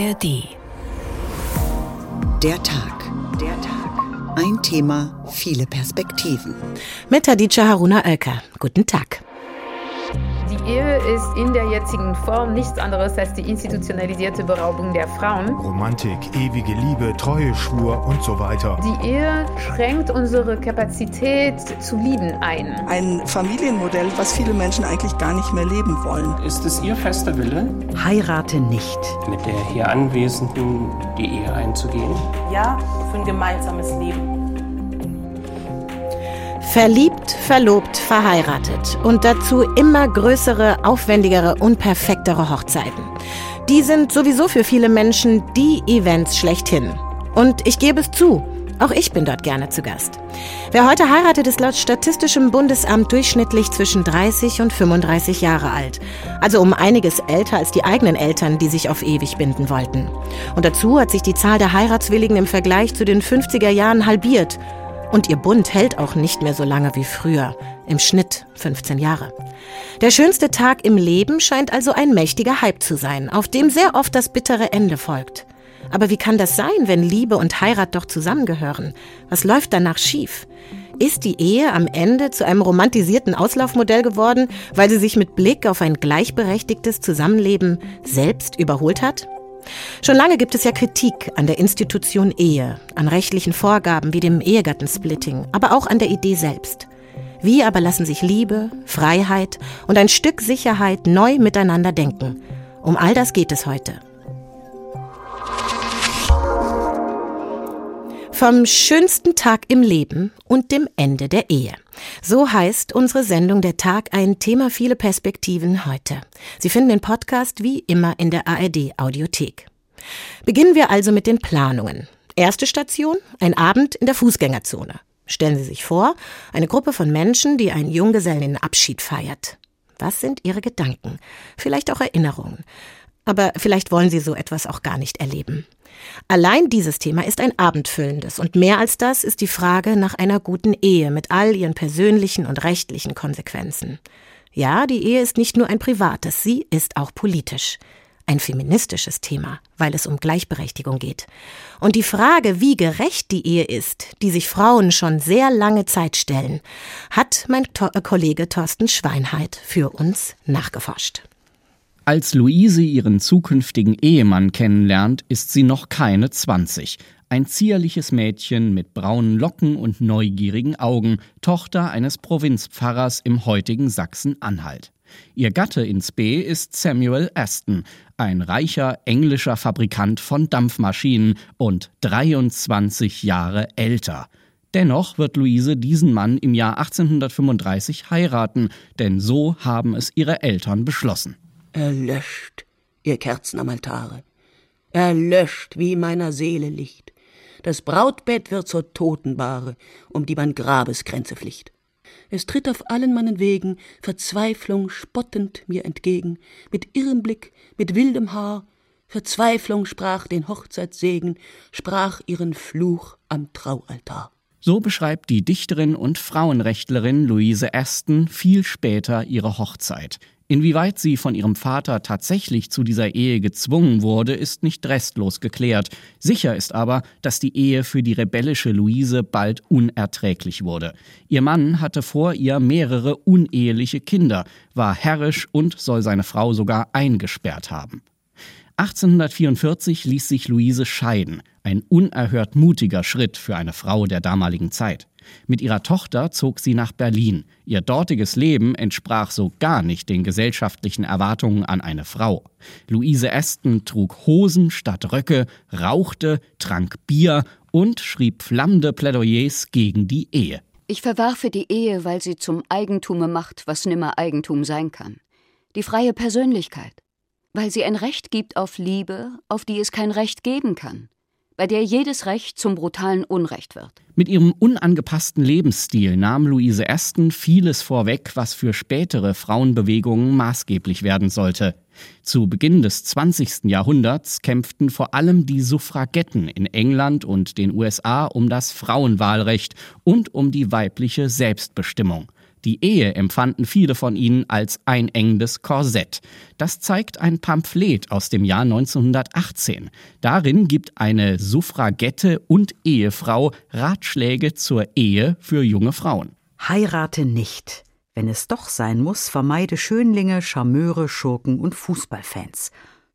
ARD. Der Tag. Der Tag. Ein Thema, viele Perspektiven. Mit Hadija Haruna Oelker. Guten Tag. Die Ehe ist in der jetzigen Form nichts anderes als die institutionalisierte Beraubung der Frauen. Romantik, ewige Liebe, Treue, Schwur und so weiter. Die Ehe schränkt unsere Kapazität zu lieben ein. Ein Familienmodell, was viele Menschen eigentlich gar nicht mehr leben wollen. Ist es Ihr fester Wille? Heirate nicht. Mit der hier Anwesenden die Ehe einzugehen? Ja, für ein gemeinsames Leben. Verliebt, verlobt, verheiratet und dazu immer größere, aufwendigere und perfektere Hochzeiten. Die sind sowieso für viele Menschen die Events schlechthin. Und ich gebe es zu, auch ich bin dort gerne zu Gast. Wer heute heiratet, ist laut Statistischem Bundesamt durchschnittlich zwischen 30 und 35 Jahre alt. Also um einiges älter als die eigenen Eltern, die sich auf ewig binden wollten. Und dazu hat sich die Zahl der Heiratswilligen im Vergleich zu den 50er Jahren halbiert. Und ihr Bund hält auch nicht mehr so lange wie früher, im Schnitt 15 Jahre. Der schönste Tag im Leben scheint also ein mächtiger Hype zu sein, auf dem sehr oft das bittere Ende folgt. Aber wie kann das sein, wenn Liebe und Heirat doch zusammengehören? Was läuft danach schief? Ist die Ehe am Ende zu einem romantisierten Auslaufmodell geworden, weil sie sich mit Blick auf ein gleichberechtigtes Zusammenleben selbst überholt hat? Schon lange gibt es ja Kritik an der Institution Ehe, an rechtlichen Vorgaben wie dem Ehegattensplitting, aber auch an der Idee selbst. Wie aber lassen sich Liebe, Freiheit und ein Stück Sicherheit neu miteinander denken? Um all das geht es heute. Vom schönsten Tag im Leben und dem Ende der Ehe. So heißt unsere Sendung Der Tag ein Thema viele Perspektiven heute. Sie finden den Podcast wie immer in der ARD Audiothek. Beginnen wir also mit den Planungen. Erste Station, ein Abend in der Fußgängerzone. Stellen Sie sich vor, eine Gruppe von Menschen, die einen Junggesellenabschied feiert. Was sind Ihre Gedanken? Vielleicht auch Erinnerungen. Aber vielleicht wollen Sie so etwas auch gar nicht erleben. Allein dieses Thema ist ein abendfüllendes und mehr als das ist die Frage nach einer guten Ehe mit all ihren persönlichen und rechtlichen Konsequenzen. Ja, die Ehe ist nicht nur ein privates, sie ist auch politisch. Ein feministisches Thema, weil es um Gleichberechtigung geht. Und die Frage, wie gerecht die Ehe ist, die sich Frauen schon sehr lange Zeit stellen, hat mein to Kollege Thorsten Schweinheit für uns nachgeforscht. Als Luise ihren zukünftigen Ehemann kennenlernt, ist sie noch keine 20. Ein zierliches Mädchen mit braunen Locken und neugierigen Augen, Tochter eines Provinzpfarrers im heutigen Sachsen-Anhalt. Ihr Gatte ins B ist Samuel Aston, ein reicher englischer Fabrikant von Dampfmaschinen und 23 Jahre älter. Dennoch wird Luise diesen Mann im Jahr 1835 heiraten, denn so haben es ihre Eltern beschlossen. Erlöscht, ihr Kerzen am Altare. Erlöscht wie meiner Seele Licht. Das Brautbett wird zur Totenbahre, um die man Grabeskränze pflicht. Es tritt auf allen meinen Wegen Verzweiflung spottend mir entgegen, mit irrem Blick, mit wildem Haar. Verzweiflung sprach den Hochzeitssegen, sprach ihren Fluch am Traualtar. So beschreibt die Dichterin und Frauenrechtlerin Louise Aston viel später ihre Hochzeit. Inwieweit sie von ihrem Vater tatsächlich zu dieser Ehe gezwungen wurde, ist nicht restlos geklärt. Sicher ist aber, dass die Ehe für die rebellische Luise bald unerträglich wurde. Ihr Mann hatte vor ihr mehrere uneheliche Kinder, war herrisch und soll seine Frau sogar eingesperrt haben. 1844 ließ sich Luise scheiden, ein unerhört mutiger Schritt für eine Frau der damaligen Zeit. Mit ihrer Tochter zog sie nach Berlin. Ihr dortiges Leben entsprach so gar nicht den gesellschaftlichen Erwartungen an eine Frau. Luise Aston trug Hosen statt Röcke, rauchte, trank Bier und schrieb flammende Plädoyers gegen die Ehe. Ich verwerfe die Ehe, weil sie zum Eigentume macht, was nimmer Eigentum sein kann. Die freie Persönlichkeit. Weil sie ein Recht gibt auf Liebe, auf die es kein Recht geben kann bei der jedes Recht zum brutalen Unrecht wird. Mit ihrem unangepassten Lebensstil nahm Louise Aston vieles vorweg, was für spätere Frauenbewegungen maßgeblich werden sollte. Zu Beginn des 20. Jahrhunderts kämpften vor allem die Suffragetten in England und den USA um das Frauenwahlrecht und um die weibliche Selbstbestimmung. Die Ehe empfanden viele von ihnen als einengendes Korsett. Das zeigt ein Pamphlet aus dem Jahr 1918. Darin gibt eine Suffragette und Ehefrau Ratschläge zur Ehe für junge Frauen. Heirate nicht. Wenn es doch sein muss, vermeide Schönlinge, Charmeure, Schurken und Fußballfans.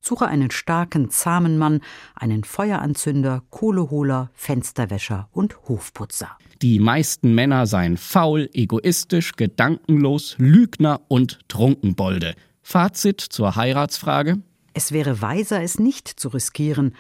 Suche einen starken, zahmen Mann, einen Feueranzünder, Kohleholer, Fensterwäscher und Hofputzer. Die meisten Männer seien faul, egoistisch, gedankenlos, Lügner und Trunkenbolde. Fazit zur Heiratsfrage? Es wäre weiser, es nicht zu riskieren.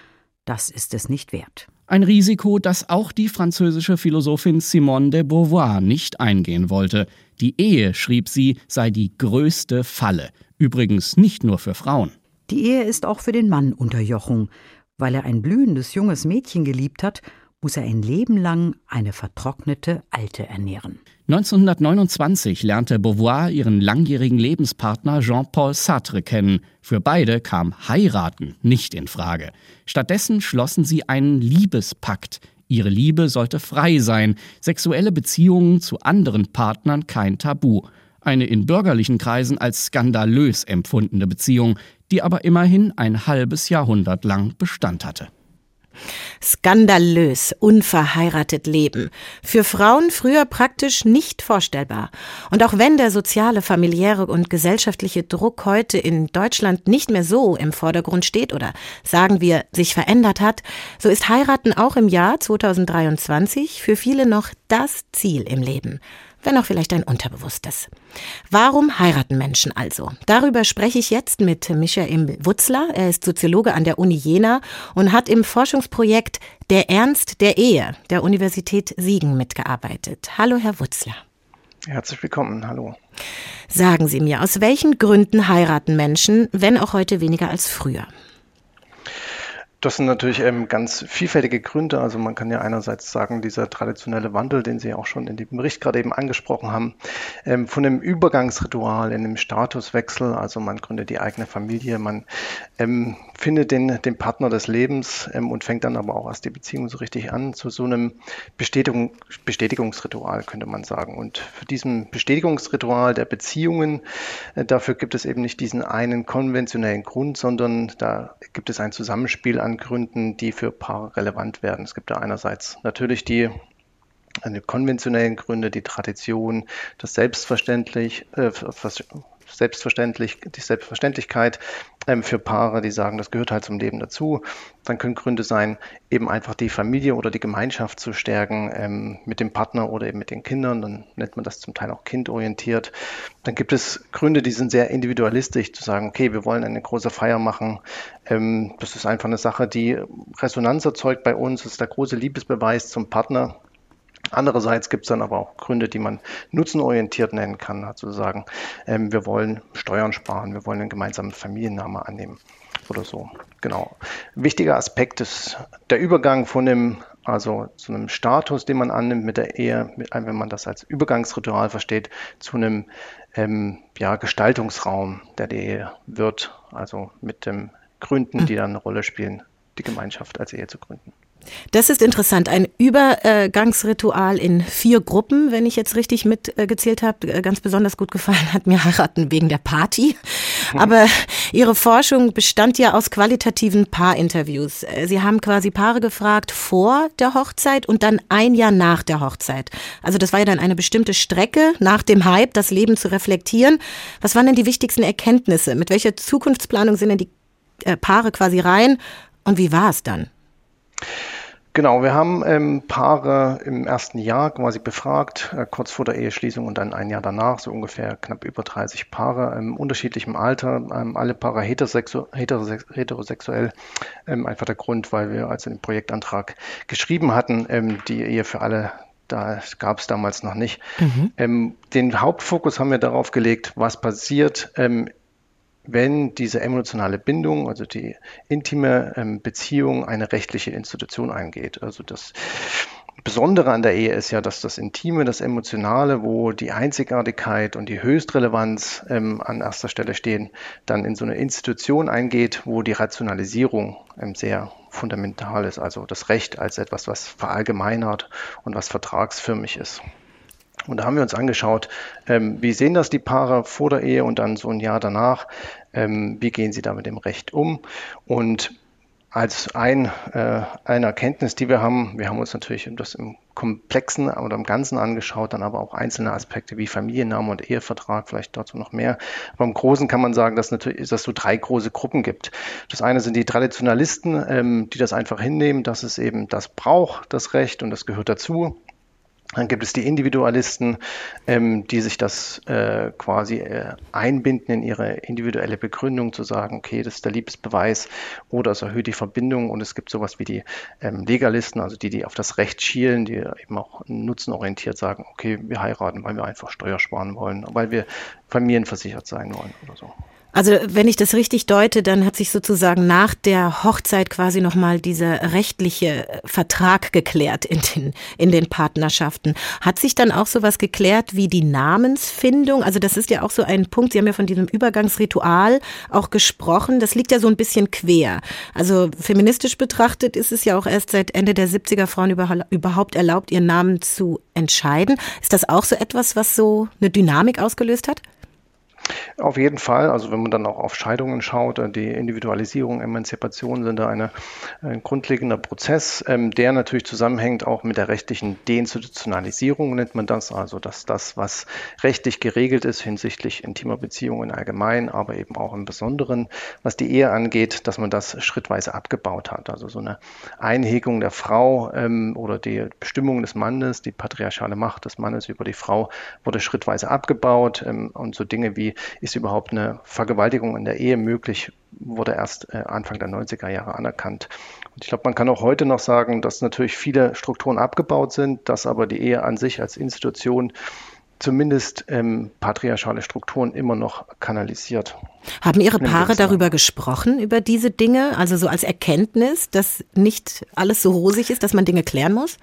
Das ist es nicht wert. Ein Risiko, das auch die französische Philosophin Simone de Beauvoir nicht eingehen wollte. Die Ehe, schrieb sie, sei die größte Falle. Übrigens nicht nur für Frauen. Die Ehe ist auch für den Mann Unterjochung. Weil er ein blühendes junges Mädchen geliebt hat, muss er ein Leben lang eine vertrocknete Alte ernähren. 1929 lernte Beauvoir ihren langjährigen Lebenspartner Jean-Paul Sartre kennen. Für beide kam Heiraten nicht in Frage. Stattdessen schlossen sie einen Liebespakt. Ihre Liebe sollte frei sein, sexuelle Beziehungen zu anderen Partnern kein Tabu. Eine in bürgerlichen Kreisen als skandalös empfundene Beziehung, die aber immerhin ein halbes Jahrhundert lang Bestand hatte. Skandalös, unverheiratet leben. Für Frauen früher praktisch nicht vorstellbar. Und auch wenn der soziale, familiäre und gesellschaftliche Druck heute in Deutschland nicht mehr so im Vordergrund steht oder sagen wir sich verändert hat, so ist Heiraten auch im Jahr 2023 für viele noch das Ziel im Leben wenn auch vielleicht ein unterbewusstes. Warum heiraten Menschen also? Darüber spreche ich jetzt mit Michael Wutzler. Er ist Soziologe an der Uni Jena und hat im Forschungsprojekt Der Ernst der Ehe der Universität Siegen mitgearbeitet. Hallo, Herr Wutzler. Herzlich willkommen, hallo. Sagen Sie mir, aus welchen Gründen heiraten Menschen, wenn auch heute weniger als früher? Das sind natürlich ähm, ganz vielfältige Gründe. Also man kann ja einerseits sagen, dieser traditionelle Wandel, den Sie auch schon in dem Bericht gerade eben angesprochen haben, ähm, von einem Übergangsritual in einem Statuswechsel. Also man gründet die eigene Familie, man ähm, findet den, den Partner des Lebens ähm, und fängt dann aber auch erst die Beziehung so richtig an zu so einem Bestätigung, Bestätigungsritual, könnte man sagen. Und für diesen Bestätigungsritual der Beziehungen, äh, dafür gibt es eben nicht diesen einen konventionellen Grund, sondern da gibt es ein Zusammenspiel an Gründen, die für Paare relevant werden. Es gibt da einerseits natürlich die eine konventionellen Gründe, die Tradition, das Selbstverständlich, äh, selbstverständlich, die Selbstverständlichkeit ähm, für Paare, die sagen, das gehört halt zum Leben dazu. Dann können Gründe sein, eben einfach die Familie oder die Gemeinschaft zu stärken ähm, mit dem Partner oder eben mit den Kindern. Dann nennt man das zum Teil auch kindorientiert. Dann gibt es Gründe, die sind sehr individualistisch, zu sagen, okay, wir wollen eine große Feier machen. Ähm, das ist einfach eine Sache, die Resonanz erzeugt bei uns. Das ist der große Liebesbeweis zum Partner. Andererseits gibt es dann aber auch Gründe, die man nutzenorientiert nennen kann, also sagen, ähm, wir wollen Steuern sparen, wir wollen einen gemeinsamen Familiennamen annehmen oder so. Genau. Wichtiger Aspekt ist der Übergang von dem, also zu einem Status, den man annimmt mit der Ehe, mit, wenn man das als Übergangsritual versteht, zu einem ähm, ja, Gestaltungsraum, der die Ehe wird, also mit den Gründen, die dann eine Rolle spielen, die Gemeinschaft als Ehe zu gründen. Das ist interessant. Ein Übergangsritual in vier Gruppen, wenn ich jetzt richtig mitgezählt habe. Ganz besonders gut gefallen hat mir heiraten wegen der Party. Aber Ihre Forschung bestand ja aus qualitativen Paarinterviews. Sie haben quasi Paare gefragt vor der Hochzeit und dann ein Jahr nach der Hochzeit. Also das war ja dann eine bestimmte Strecke nach dem Hype, das Leben zu reflektieren. Was waren denn die wichtigsten Erkenntnisse? Mit welcher Zukunftsplanung sind denn die äh, Paare quasi rein? Und wie war es dann? Genau, wir haben ähm, Paare im ersten Jahr quasi befragt, äh, kurz vor der Eheschließung und dann ein Jahr danach, so ungefähr knapp über 30 Paare im unterschiedlichem Alter, ähm, alle Paare heterosexu heterosex heterosexuell. Ähm, einfach der Grund, weil wir, als den Projektantrag geschrieben hatten, ähm, die Ehe für alle da gab es damals noch nicht. Mhm. Ähm, den Hauptfokus haben wir darauf gelegt, was passiert ähm, wenn diese emotionale Bindung, also die intime ähm, Beziehung, eine rechtliche Institution eingeht. Also das Besondere an der Ehe ist ja, dass das Intime, das Emotionale, wo die Einzigartigkeit und die Höchstrelevanz ähm, an erster Stelle stehen, dann in so eine Institution eingeht, wo die Rationalisierung ähm, sehr fundamental ist. Also das Recht als etwas, was verallgemeinert und was vertragsförmig ist. Und da haben wir uns angeschaut, ähm, wie sehen das die Paare vor der Ehe und dann so ein Jahr danach, ähm, wie gehen sie da mit dem Recht um. Und als ein, äh, eine Erkenntnis, die wir haben, wir haben uns natürlich das im Komplexen oder im Ganzen angeschaut, dann aber auch einzelne Aspekte wie Familienname und Ehevertrag, vielleicht dazu noch mehr. Aber im Großen kann man sagen, dass, natürlich, dass es so drei große Gruppen gibt. Das eine sind die Traditionalisten, ähm, die das einfach hinnehmen, dass es eben das braucht, das Recht und das gehört dazu. Dann gibt es die Individualisten, ähm, die sich das äh, quasi äh, einbinden in ihre individuelle Begründung, zu sagen, okay, das ist der Liebesbeweis oder es erhöht die Verbindung. Und es gibt sowas wie die ähm, Legalisten, also die, die auf das Recht schielen, die eben auch nutzenorientiert sagen, okay, wir heiraten, weil wir einfach Steuer sparen wollen, weil wir familienversichert sein wollen oder so. Also wenn ich das richtig deute, dann hat sich sozusagen nach der Hochzeit quasi nochmal dieser rechtliche Vertrag geklärt in den, in den Partnerschaften. Hat sich dann auch sowas geklärt wie die Namensfindung? Also das ist ja auch so ein Punkt, Sie haben ja von diesem Übergangsritual auch gesprochen. Das liegt ja so ein bisschen quer. Also feministisch betrachtet ist es ja auch erst seit Ende der 70er Frauen überhaupt erlaubt, ihren Namen zu entscheiden. Ist das auch so etwas, was so eine Dynamik ausgelöst hat? Auf jeden Fall, also wenn man dann auch auf Scheidungen schaut, äh, die Individualisierung, Emanzipation sind da eine, ein grundlegender Prozess, ähm, der natürlich zusammenhängt auch mit der rechtlichen Deinstitutionalisierung, nennt man das, also dass das, was rechtlich geregelt ist hinsichtlich intimer Beziehungen allgemein, aber eben auch im Besonderen, was die Ehe angeht, dass man das schrittweise abgebaut hat. Also so eine Einhegung der Frau ähm, oder die Bestimmung des Mannes, die patriarchale Macht des Mannes über die Frau wurde schrittweise abgebaut ähm, und so Dinge wie ist überhaupt eine Vergewaltigung in der Ehe möglich, wurde erst äh, Anfang der 90er Jahre anerkannt. Und ich glaube, man kann auch heute noch sagen, dass natürlich viele Strukturen abgebaut sind, dass aber die Ehe an sich als Institution zumindest ähm, patriarchale Strukturen immer noch kanalisiert. Haben Ihre Paare darüber gesprochen, über diese Dinge, also so als Erkenntnis, dass nicht alles so rosig ist, dass man Dinge klären muss?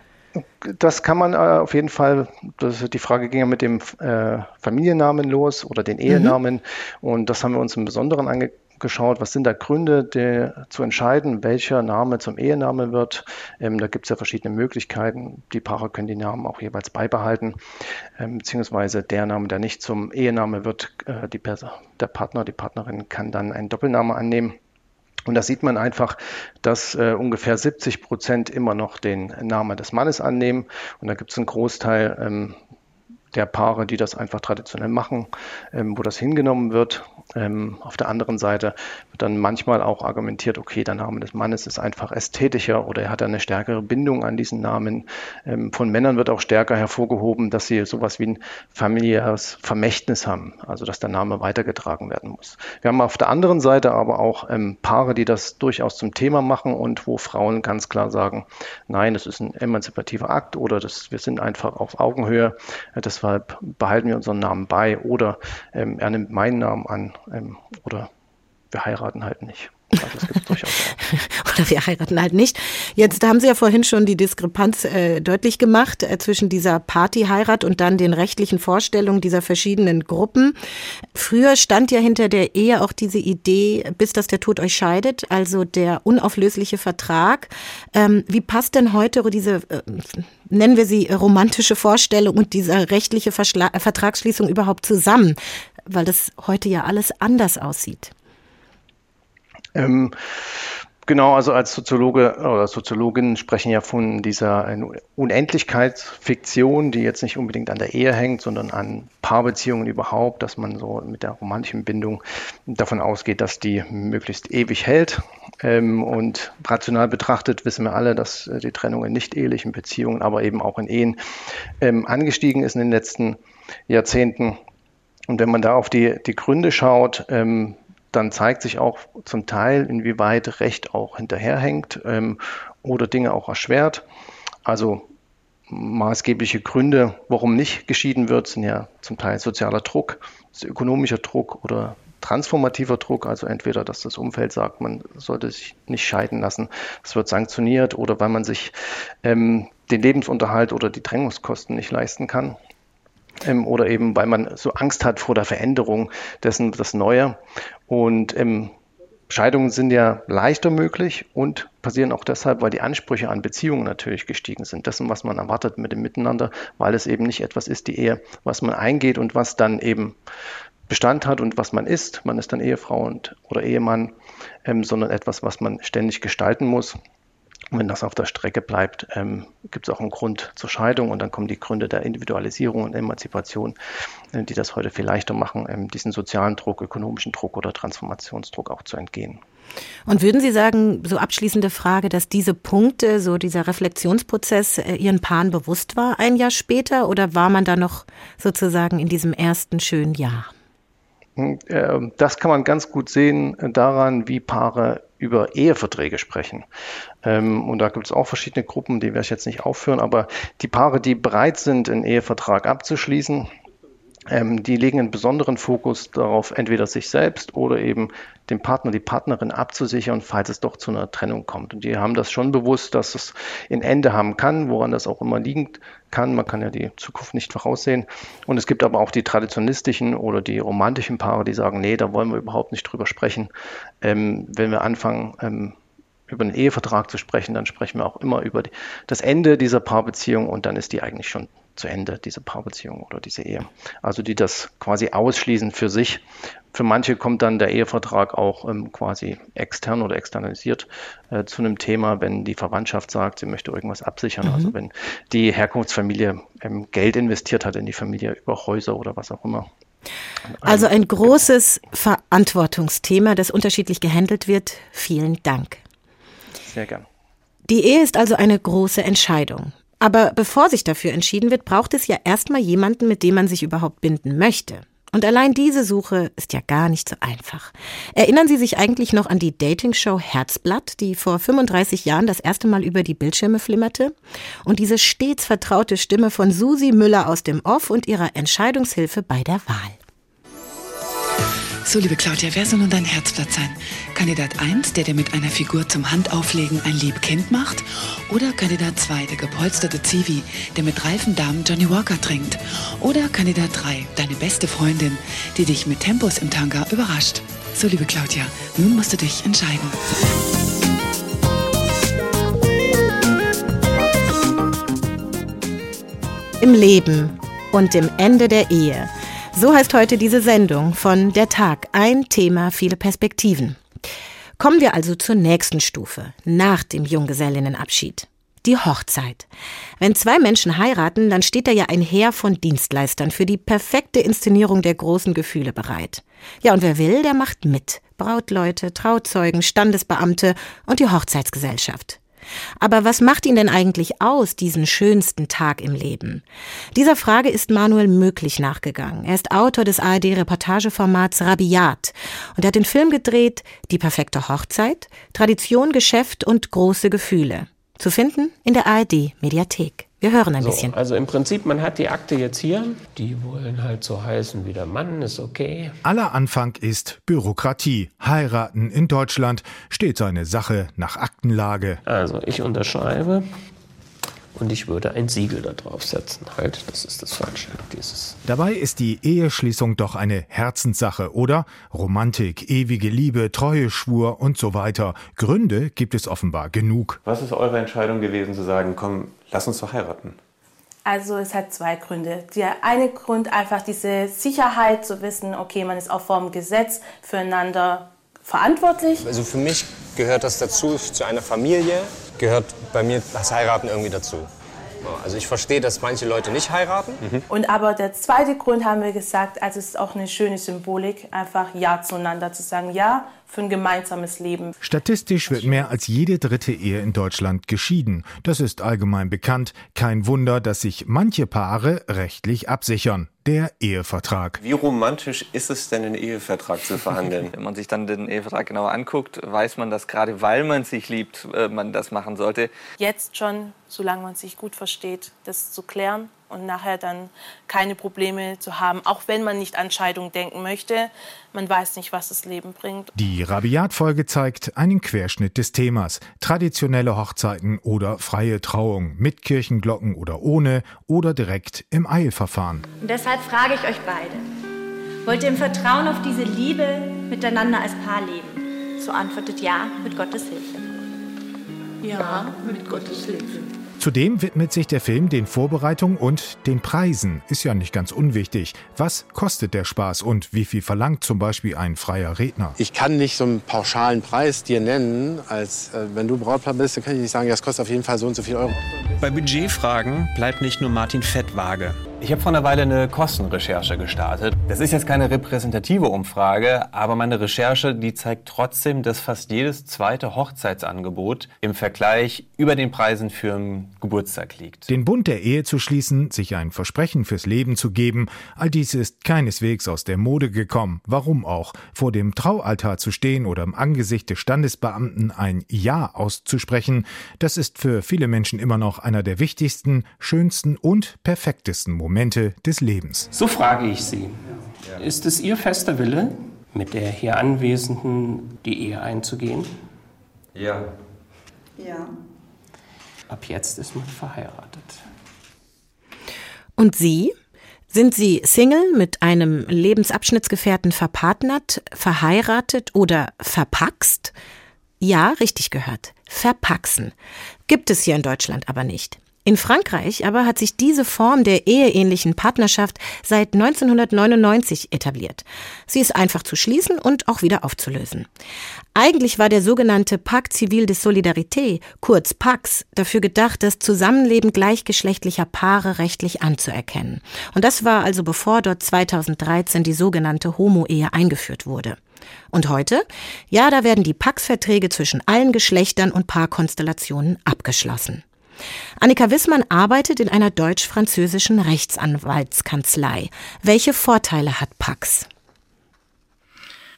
Das kann man äh, auf jeden Fall, das, die Frage ging ja mit dem äh, Familiennamen los oder den Ehenamen mhm. und das haben wir uns im Besonderen angeschaut. Was sind da Gründe die, zu entscheiden, welcher Name zum Ehename wird? Ähm, da gibt es ja verschiedene Möglichkeiten. Die Paare können die Namen auch jeweils beibehalten, ähm, beziehungsweise der Name, der nicht zum Ehename wird, äh, die, der Partner, die Partnerin kann dann einen Doppelname annehmen. Und da sieht man einfach, dass äh, ungefähr 70 Prozent immer noch den Namen des Mannes annehmen. Und da gibt es einen Großteil, ähm, der Paare, die das einfach traditionell machen, ähm, wo das hingenommen wird. Ähm, auf der anderen Seite wird dann manchmal auch argumentiert, okay, der Name des Mannes ist einfach ästhetischer oder er hat eine stärkere Bindung an diesen Namen. Ähm, von Männern wird auch stärker hervorgehoben, dass sie sowas wie ein familiäres Vermächtnis haben, also dass der Name weitergetragen werden muss. Wir haben auf der anderen Seite aber auch ähm, Paare, die das durchaus zum Thema machen und wo Frauen ganz klar sagen, nein, das ist ein emanzipativer Akt oder das, wir sind einfach auf Augenhöhe. Das deshalb behalten wir unseren Namen bei oder ähm, er nimmt meinen Namen an ähm, oder wir heiraten halt nicht. Also. Oder wir heiraten halt nicht. Jetzt haben Sie ja vorhin schon die Diskrepanz äh, deutlich gemacht äh, zwischen dieser Partyheirat und dann den rechtlichen Vorstellungen dieser verschiedenen Gruppen. Früher stand ja hinter der Ehe auch diese Idee, bis dass der Tod euch scheidet, also der unauflösliche Vertrag. Ähm, wie passt denn heute diese, äh, nennen wir sie romantische Vorstellung und diese rechtliche Verschla Vertragsschließung überhaupt zusammen? Weil das heute ja alles anders aussieht. Ähm, Genau, also als Soziologe oder Soziologin sprechen ja von dieser Unendlichkeitsfiktion, die jetzt nicht unbedingt an der Ehe hängt, sondern an Paarbeziehungen überhaupt, dass man so mit der romantischen Bindung davon ausgeht, dass die möglichst ewig hält. Ähm, und rational betrachtet wissen wir alle, dass die Trennung in nicht ehelichen Beziehungen, aber eben auch in Ehen ähm, angestiegen ist in den letzten Jahrzehnten. Und wenn man da auf die, die Gründe schaut, ähm, dann zeigt sich auch zum Teil, inwieweit Recht auch hinterherhängt ähm, oder Dinge auch erschwert. Also maßgebliche Gründe, warum nicht geschieden wird, sind ja zum Teil sozialer Druck, ökonomischer Druck oder transformativer Druck, also entweder, dass das Umfeld sagt, man sollte sich nicht scheiden lassen, es wird sanktioniert oder weil man sich ähm, den Lebensunterhalt oder die Drängungskosten nicht leisten kann ähm, oder eben weil man so Angst hat vor der Veränderung dessen, das Neue. Und ähm, Scheidungen sind ja leichter möglich und passieren auch deshalb, weil die Ansprüche an Beziehungen natürlich gestiegen sind. Dessen, was man erwartet mit dem Miteinander, weil es eben nicht etwas ist, die Ehe, was man eingeht und was dann eben Bestand hat und was man ist. Man ist dann Ehefrau und, oder Ehemann, ähm, sondern etwas, was man ständig gestalten muss. Und wenn das auf der Strecke bleibt, ähm, gibt es auch einen Grund zur Scheidung und dann kommen die Gründe der Individualisierung und Emanzipation, äh, die das heute viel leichter machen, ähm, diesen sozialen Druck, ökonomischen Druck oder Transformationsdruck auch zu entgehen. Und würden Sie sagen, so abschließende Frage, dass diese Punkte, so dieser Reflexionsprozess äh, Ihren Paaren bewusst war ein Jahr später oder war man da noch sozusagen in diesem ersten schönen Jahr? Hm, äh, das kann man ganz gut sehen daran, wie Paare über Eheverträge sprechen. Ähm, und da gibt es auch verschiedene Gruppen, die werde ich jetzt nicht aufführen, aber die Paare, die bereit sind, einen Ehevertrag abzuschließen, ähm, die legen einen besonderen Fokus darauf, entweder sich selbst oder eben den Partner, die Partnerin abzusichern, falls es doch zu einer Trennung kommt. Und die haben das schon bewusst, dass es ein Ende haben kann, woran das auch immer liegen kann. Man kann ja die Zukunft nicht voraussehen. Und es gibt aber auch die traditionalistischen oder die romantischen Paare, die sagen, nee, da wollen wir überhaupt nicht drüber sprechen. Ähm, wenn wir anfangen, ähm, über einen Ehevertrag zu sprechen, dann sprechen wir auch immer über die, das Ende dieser Paarbeziehung und dann ist die eigentlich schon zu Ende, diese Paarbeziehung oder diese Ehe. Also die das quasi ausschließen für sich. Für manche kommt dann der Ehevertrag auch ähm, quasi extern oder externalisiert äh, zu einem Thema, wenn die Verwandtschaft sagt, sie möchte irgendwas absichern. Also mhm. Also wenn die Herkunftsfamilie ähm, Geld investiert hat in die Familie über Häuser oder was auch immer. Also ein großes Verantwortungsthema, das unterschiedlich gehandelt wird. Vielen Dank. Sehr gern. Die Ehe ist also eine große Entscheidung. Aber bevor sich dafür entschieden wird, braucht es ja erstmal jemanden, mit dem man sich überhaupt binden möchte. Und allein diese Suche ist ja gar nicht so einfach. Erinnern Sie sich eigentlich noch an die Dating-Show Herzblatt, die vor 35 Jahren das erste Mal über die Bildschirme flimmerte? Und diese stets vertraute Stimme von Susi Müller aus dem Off und ihrer Entscheidungshilfe bei der Wahl. So, liebe Claudia, wer soll nun dein Herzblatt sein? Kandidat 1, der dir mit einer Figur zum Handauflegen ein Liebkind macht? Oder Kandidat 2, der gepolsterte Zivi, der mit reifen Damen Johnny Walker trinkt? Oder Kandidat 3, deine beste Freundin, die dich mit Tempos im Tanga überrascht? So, liebe Claudia, nun musst du dich entscheiden. Im Leben und im Ende der Ehe so heißt heute diese Sendung von Der Tag. Ein Thema, viele Perspektiven. Kommen wir also zur nächsten Stufe, nach dem Junggesellinnenabschied. Die Hochzeit. Wenn zwei Menschen heiraten, dann steht da ja ein Heer von Dienstleistern für die perfekte Inszenierung der großen Gefühle bereit. Ja, und wer will, der macht mit. Brautleute, Trauzeugen, Standesbeamte und die Hochzeitsgesellschaft. Aber was macht ihn denn eigentlich aus, diesen schönsten Tag im Leben? Dieser Frage ist Manuel Möglich nachgegangen. Er ist Autor des ARD-Reportageformats Rabiat und er hat den Film gedreht Die perfekte Hochzeit, Tradition, Geschäft und große Gefühle. Zu finden in der ARD-Mediathek. Wir hören ein so, bisschen. Also im Prinzip, man hat die Akte jetzt hier. Die wollen halt so heißen wie der Mann, ist okay. Aller Anfang ist Bürokratie. Heiraten in Deutschland steht seine Sache nach Aktenlage. Also ich unterschreibe und ich würde ein Siegel da drauf setzen. Halt, das ist das Falsche. Dieses. Dabei ist die Eheschließung doch eine Herzenssache, oder? Romantik, ewige Liebe, Treue, Schwur und so weiter. Gründe gibt es offenbar genug. Was ist eure Entscheidung gewesen zu sagen, komm, lass uns doch heiraten? Also es hat zwei Gründe. Der eine Grund einfach diese Sicherheit zu wissen, okay, man ist auch vom Gesetz füreinander verantwortlich. Also für mich gehört das dazu, zu einer Familie gehört bei mir das Heiraten irgendwie dazu. Also ich verstehe, dass manche Leute nicht heiraten. Mhm. Und aber der zweite Grund haben wir gesagt, also es ist auch eine schöne Symbolik, einfach Ja zueinander zu sagen, ja für ein gemeinsames Leben. Statistisch wird mehr als jede dritte Ehe in Deutschland geschieden. Das ist allgemein bekannt. Kein Wunder, dass sich manche Paare rechtlich absichern. Der Ehevertrag. Wie romantisch ist es denn, einen Ehevertrag zu verhandeln? Wenn man sich dann den Ehevertrag genauer anguckt, weiß man, dass gerade weil man sich liebt, äh, man das machen sollte. Jetzt schon, solange man sich gut versteht, das zu klären und nachher dann keine Probleme zu haben, auch wenn man nicht an Scheidung denken möchte. Man weiß nicht, was das Leben bringt. Die Rabiat-Folge zeigt einen Querschnitt des Themas. Traditionelle Hochzeiten oder freie Trauung mit Kirchenglocken oder ohne oder direkt im Eilverfahren. Und deshalb frage ich euch beide. Wollt ihr im Vertrauen auf diese Liebe miteinander als Paar leben? So antwortet ja mit Gottes Hilfe. Ja, mit Gottes Hilfe. Zudem widmet sich der Film den Vorbereitungen und den Preisen. Ist ja nicht ganz unwichtig. Was kostet der Spaß und wie viel verlangt zum Beispiel ein freier Redner? Ich kann nicht so einen pauschalen Preis dir nennen, als äh, wenn du Brautpaar bist, dann kann ich nicht sagen, das kostet auf jeden Fall so und so viel Euro. Bei Budgetfragen bleibt nicht nur Martin Fett vage. Ich habe vor einer Weile eine Kostenrecherche gestartet. Das ist jetzt keine repräsentative Umfrage, aber meine Recherche, die zeigt trotzdem, dass fast jedes zweite Hochzeitsangebot im Vergleich über den Preisen für einen Geburtstag liegt. Den Bund der Ehe zu schließen, sich ein Versprechen fürs Leben zu geben, all dies ist keineswegs aus der Mode gekommen. Warum auch? Vor dem Traualtar zu stehen oder im Angesicht des Standesbeamten ein Ja auszusprechen, das ist für viele Menschen immer noch einer der wichtigsten, schönsten und perfektesten Momente Momente des Lebens. So frage ich Sie. Ist es Ihr fester Wille, mit der hier Anwesenden die Ehe einzugehen? Ja. Ja. Ab jetzt ist man verheiratet. Und Sie? Sind Sie Single mit einem Lebensabschnittsgefährten verpartnert, verheiratet oder verpaxt? Ja, richtig gehört. Verpaxen. Gibt es hier in Deutschland aber nicht. In Frankreich aber hat sich diese Form der eheähnlichen Partnerschaft seit 1999 etabliert. Sie ist einfach zu schließen und auch wieder aufzulösen. Eigentlich war der sogenannte Pacte Civil de Solidarité, kurz PAX, dafür gedacht, das Zusammenleben gleichgeschlechtlicher Paare rechtlich anzuerkennen. Und das war also bevor dort 2013 die sogenannte Homo-Ehe eingeführt wurde. Und heute? Ja, da werden die Pax-Verträge zwischen allen Geschlechtern und Paarkonstellationen abgeschlossen. Annika Wissmann arbeitet in einer deutsch-französischen Rechtsanwaltskanzlei. Welche Vorteile hat Pax?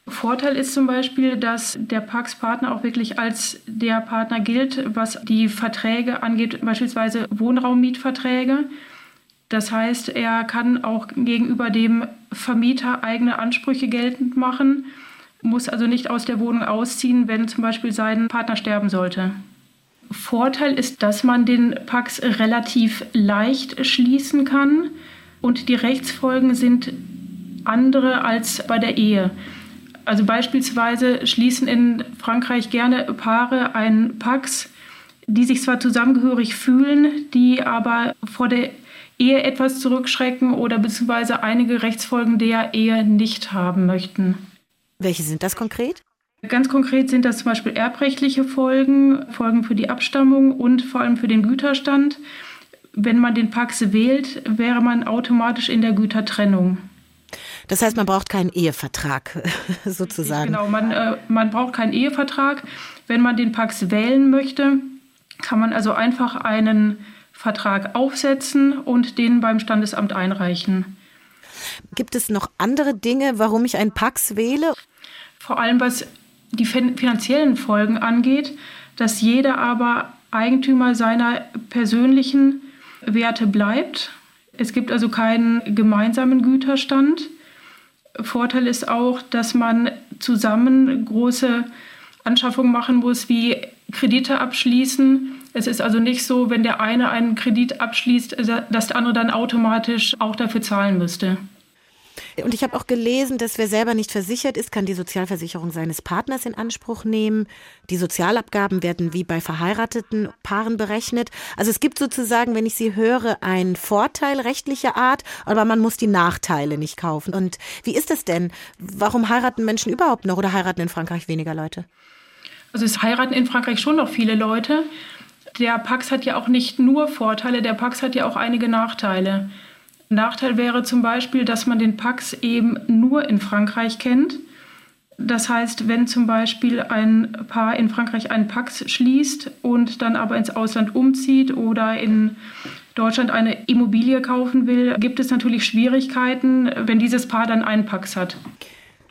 Vorteil ist zum Beispiel, dass der Pax-Partner auch wirklich als der Partner gilt, was die Verträge angeht, beispielsweise Wohnraummietverträge. Das heißt, er kann auch gegenüber dem Vermieter eigene Ansprüche geltend machen, muss also nicht aus der Wohnung ausziehen, wenn zum Beispiel sein Partner sterben sollte. Vorteil ist, dass man den Pax relativ leicht schließen kann und die Rechtsfolgen sind andere als bei der Ehe. Also beispielsweise schließen in Frankreich gerne Paare einen Pax, die sich zwar zusammengehörig fühlen, die aber vor der Ehe etwas zurückschrecken oder beziehungsweise einige Rechtsfolgen der Ehe nicht haben möchten. Welche sind das konkret? Ganz konkret sind das zum Beispiel erbrechtliche Folgen, Folgen für die Abstammung und vor allem für den Güterstand. Wenn man den Pax wählt, wäre man automatisch in der Gütertrennung. Das heißt, man braucht keinen Ehevertrag sozusagen. Genau, man, äh, man braucht keinen Ehevertrag. Wenn man den Pax wählen möchte, kann man also einfach einen Vertrag aufsetzen und den beim Standesamt einreichen. Gibt es noch andere Dinge, warum ich einen Pax wähle? Vor allem was die finanziellen Folgen angeht, dass jeder aber Eigentümer seiner persönlichen Werte bleibt. Es gibt also keinen gemeinsamen Güterstand. Vorteil ist auch, dass man zusammen große Anschaffungen machen muss, wie Kredite abschließen. Es ist also nicht so, wenn der eine einen Kredit abschließt, dass der andere dann automatisch auch dafür zahlen müsste. Und ich habe auch gelesen, dass wer selber nicht versichert ist, kann die Sozialversicherung seines Partners in Anspruch nehmen. Die Sozialabgaben werden wie bei verheirateten Paaren berechnet. Also es gibt sozusagen, wenn ich Sie höre, einen Vorteil rechtlicher Art, aber man muss die Nachteile nicht kaufen. Und wie ist es denn? Warum heiraten Menschen überhaupt noch oder heiraten in Frankreich weniger Leute? Also es heiraten in Frankreich schon noch viele Leute. Der Pax hat ja auch nicht nur Vorteile, der Pax hat ja auch einige Nachteile. Nachteil wäre zum Beispiel, dass man den Pax eben nur in Frankreich kennt. Das heißt, wenn zum Beispiel ein Paar in Frankreich einen Pax schließt und dann aber ins Ausland umzieht oder in Deutschland eine Immobilie kaufen will, gibt es natürlich Schwierigkeiten, wenn dieses Paar dann einen Pax hat.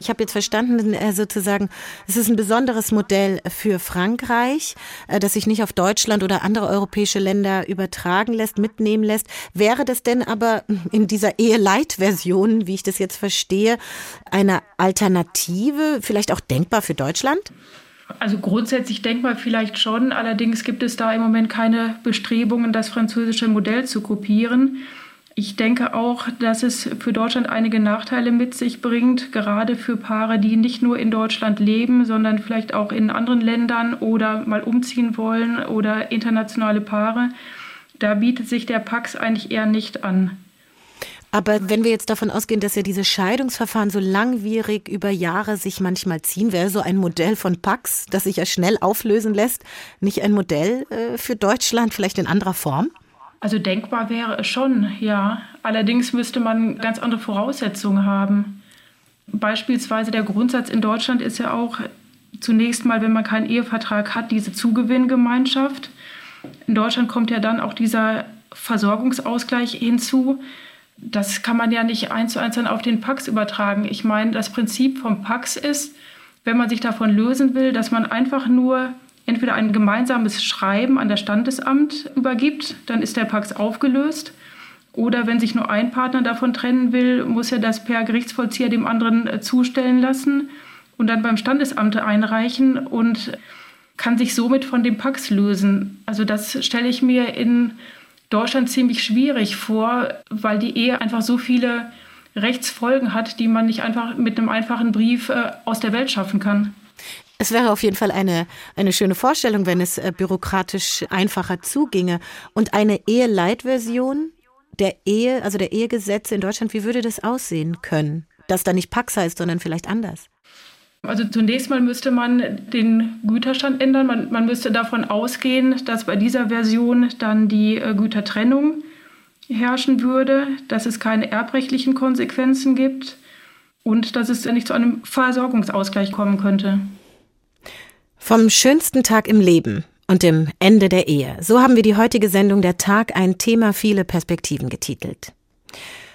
Ich habe jetzt verstanden, äh, sozusagen, es ist ein besonderes Modell für Frankreich, äh, das sich nicht auf Deutschland oder andere europäische Länder übertragen lässt, mitnehmen lässt. Wäre das denn aber in dieser Ehe-Light-Version, wie ich das jetzt verstehe, eine Alternative, vielleicht auch denkbar für Deutschland? Also grundsätzlich denkbar vielleicht schon. Allerdings gibt es da im Moment keine Bestrebungen, das französische Modell zu kopieren. Ich denke auch, dass es für Deutschland einige Nachteile mit sich bringt, gerade für Paare, die nicht nur in Deutschland leben, sondern vielleicht auch in anderen Ländern oder mal umziehen wollen oder internationale Paare. Da bietet sich der Pax eigentlich eher nicht an. Aber wenn wir jetzt davon ausgehen, dass ja diese Scheidungsverfahren so langwierig über Jahre sich manchmal ziehen, wäre so ein Modell von Pax, das sich ja schnell auflösen lässt, nicht ein Modell äh, für Deutschland, vielleicht in anderer Form? Also denkbar wäre es schon, ja. Allerdings müsste man ganz andere Voraussetzungen haben. Beispielsweise der Grundsatz in Deutschland ist ja auch zunächst mal, wenn man keinen Ehevertrag hat, diese Zugewinngemeinschaft. In Deutschland kommt ja dann auch dieser Versorgungsausgleich hinzu. Das kann man ja nicht eins zu eins dann auf den Pax übertragen. Ich meine, das Prinzip vom Pax ist, wenn man sich davon lösen will, dass man einfach nur entweder ein gemeinsames Schreiben an das Standesamt übergibt, dann ist der Pax aufgelöst. Oder wenn sich nur ein Partner davon trennen will, muss er das per Gerichtsvollzieher dem anderen äh, zustellen lassen und dann beim Standesamt einreichen und kann sich somit von dem Pax lösen. Also das stelle ich mir in Deutschland ziemlich schwierig vor, weil die Ehe einfach so viele Rechtsfolgen hat, die man nicht einfach mit einem einfachen Brief äh, aus der Welt schaffen kann. Es wäre auf jeden Fall eine, eine schöne Vorstellung, wenn es äh, bürokratisch einfacher zuginge. Und eine Eheleitversion der Ehe, also der Ehegesetze in Deutschland, wie würde das aussehen können? Dass da nicht Pax heißt, sondern vielleicht anders. Also zunächst mal müsste man den Güterstand ändern. Man, man müsste davon ausgehen, dass bei dieser Version dann die äh, Gütertrennung herrschen würde, dass es keine erbrechtlichen Konsequenzen gibt und dass es nicht zu einem Versorgungsausgleich kommen könnte. Vom schönsten Tag im Leben und dem Ende der Ehe. So haben wir die heutige Sendung Der Tag ein Thema viele Perspektiven getitelt.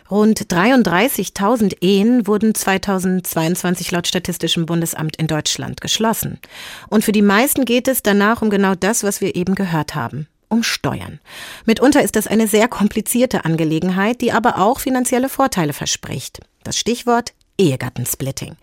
Rund 33.000 Ehen wurden 2022 laut Statistischem Bundesamt in Deutschland geschlossen. Und für die meisten geht es danach um genau das, was wir eben gehört haben. Um Steuern. Mitunter ist das eine sehr komplizierte Angelegenheit, die aber auch finanzielle Vorteile verspricht. Das Stichwort Ehegattensplitting.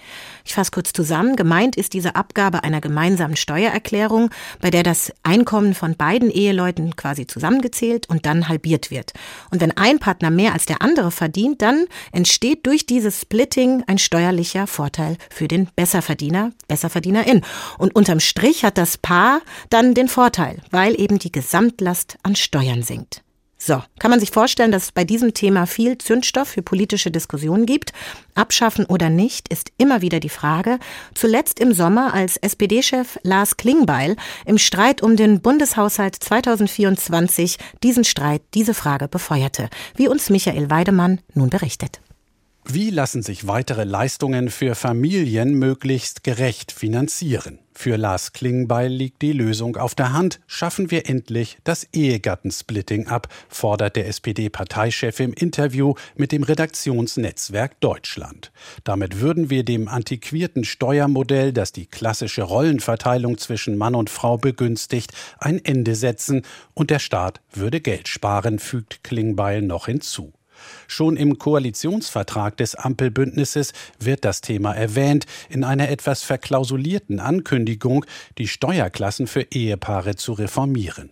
Ich fasse kurz zusammen. Gemeint ist diese Abgabe einer gemeinsamen Steuererklärung, bei der das Einkommen von beiden Eheleuten quasi zusammengezählt und dann halbiert wird. Und wenn ein Partner mehr als der andere verdient, dann entsteht durch dieses Splitting ein steuerlicher Vorteil für den Besserverdiener, Besserverdienerin. Und unterm Strich hat das Paar dann den Vorteil, weil eben die Gesamtlast an Steuern sinkt. So, kann man sich vorstellen, dass es bei diesem Thema viel Zündstoff für politische Diskussionen gibt? Abschaffen oder nicht ist immer wieder die Frage. Zuletzt im Sommer, als SPD-Chef Lars Klingbeil im Streit um den Bundeshaushalt 2024 diesen Streit, diese Frage befeuerte, wie uns Michael Weidemann nun berichtet. Wie lassen sich weitere Leistungen für Familien möglichst gerecht finanzieren? Für Lars Klingbeil liegt die Lösung auf der Hand. Schaffen wir endlich das Ehegattensplitting ab, fordert der SPD-Parteichef im Interview mit dem Redaktionsnetzwerk Deutschland. Damit würden wir dem antiquierten Steuermodell, das die klassische Rollenverteilung zwischen Mann und Frau begünstigt, ein Ende setzen und der Staat würde Geld sparen, fügt Klingbeil noch hinzu. Schon im Koalitionsvertrag des Ampelbündnisses wird das Thema erwähnt, in einer etwas verklausulierten Ankündigung, die Steuerklassen für Ehepaare zu reformieren.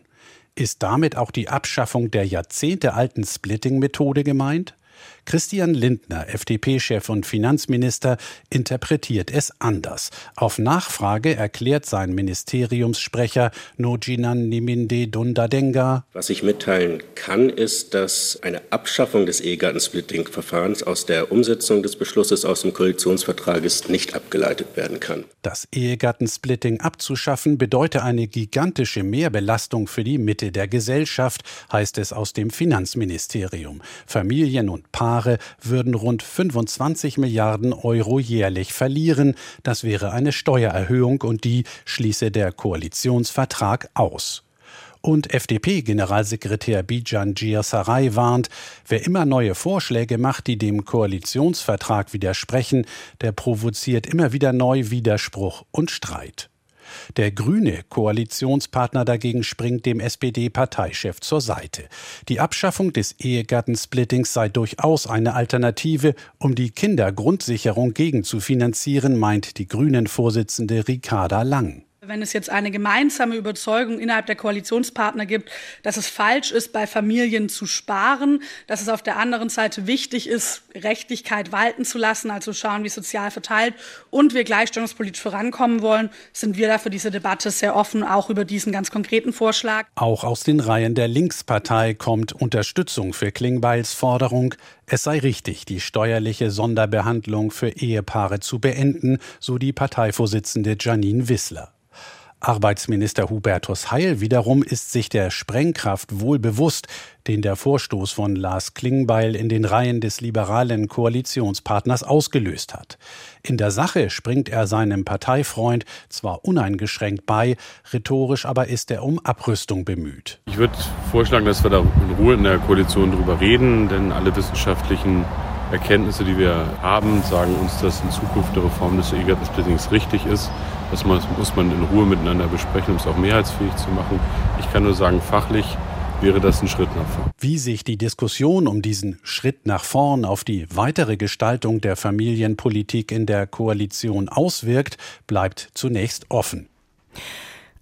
Ist damit auch die Abschaffung der jahrzehntealten Splitting-Methode gemeint? Christian Lindner, FDP-Chef und Finanzminister, interpretiert es anders. Auf Nachfrage erklärt sein Ministeriumssprecher Nojinan Niminde Dundadenga. Was ich mitteilen kann, ist, dass eine Abschaffung des Ehegattensplitting-Verfahrens aus der Umsetzung des Beschlusses aus dem Koalitionsvertrages nicht abgeleitet werden kann. Das Ehegattensplitting abzuschaffen bedeutet eine gigantische Mehrbelastung für die Mitte der Gesellschaft, heißt es aus dem Finanzministerium. Familien und Paare würden rund 25 Milliarden Euro jährlich verlieren. Das wäre eine Steuererhöhung und die schließe der Koalitionsvertrag aus. Und FDP-Generalsekretär Bijan Giasaray warnt, wer immer neue Vorschläge macht, die dem Koalitionsvertrag widersprechen, der provoziert immer wieder neu Widerspruch und Streit. Der grüne Koalitionspartner dagegen springt dem SPD-Parteichef zur Seite. Die Abschaffung des Ehegattensplittings sei durchaus eine Alternative, um die Kindergrundsicherung gegenzufinanzieren, meint die Grünen-Vorsitzende Ricarda Lang. Wenn es jetzt eine gemeinsame Überzeugung innerhalb der Koalitionspartner gibt, dass es falsch ist, bei Familien zu sparen, dass es auf der anderen Seite wichtig ist, Rechtlichkeit walten zu lassen, also schauen, wie sozial verteilt und wir gleichstellungspolitisch vorankommen wollen, sind wir da für diese Debatte sehr offen, auch über diesen ganz konkreten Vorschlag. Auch aus den Reihen der Linkspartei kommt Unterstützung für Klingbeils Forderung, es sei richtig, die steuerliche Sonderbehandlung für Ehepaare zu beenden, so die Parteivorsitzende Janine Wissler. Arbeitsminister Hubertus Heil wiederum ist sich der Sprengkraft wohl bewusst, den der Vorstoß von Lars Klingbeil in den Reihen des liberalen Koalitionspartners ausgelöst hat. In der Sache springt er seinem Parteifreund zwar uneingeschränkt bei, rhetorisch aber ist er um Abrüstung bemüht. Ich würde vorschlagen, dass wir da in Ruhe in der Koalition drüber reden, denn alle wissenschaftlichen Erkenntnisse, die wir haben, sagen uns, dass in Zukunft eine Reform des Ehegattensplittings richtig ist. Das muss man in Ruhe miteinander besprechen, um es auch mehrheitsfähig zu machen. Ich kann nur sagen, fachlich wäre das ein Schritt nach vorn. Wie sich die Diskussion um diesen Schritt nach vorn auf die weitere Gestaltung der Familienpolitik in der Koalition auswirkt, bleibt zunächst offen.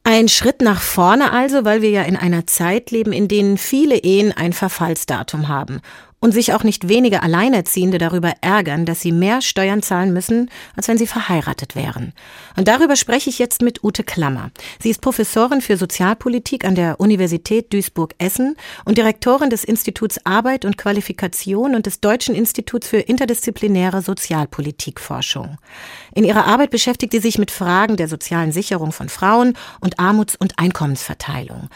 Ein Schritt nach vorne also, weil wir ja in einer Zeit leben, in denen viele Ehen ein Verfallsdatum haben und sich auch nicht wenige Alleinerziehende darüber ärgern, dass sie mehr Steuern zahlen müssen, als wenn sie verheiratet wären. Und darüber spreche ich jetzt mit Ute Klammer. Sie ist Professorin für Sozialpolitik an der Universität Duisburg-Essen und Direktorin des Instituts Arbeit und Qualifikation und des Deutschen Instituts für interdisziplinäre Sozialpolitikforschung. In ihrer Arbeit beschäftigt sie sich mit Fragen der sozialen Sicherung von Frauen und Armuts- und Einkommensverteilung.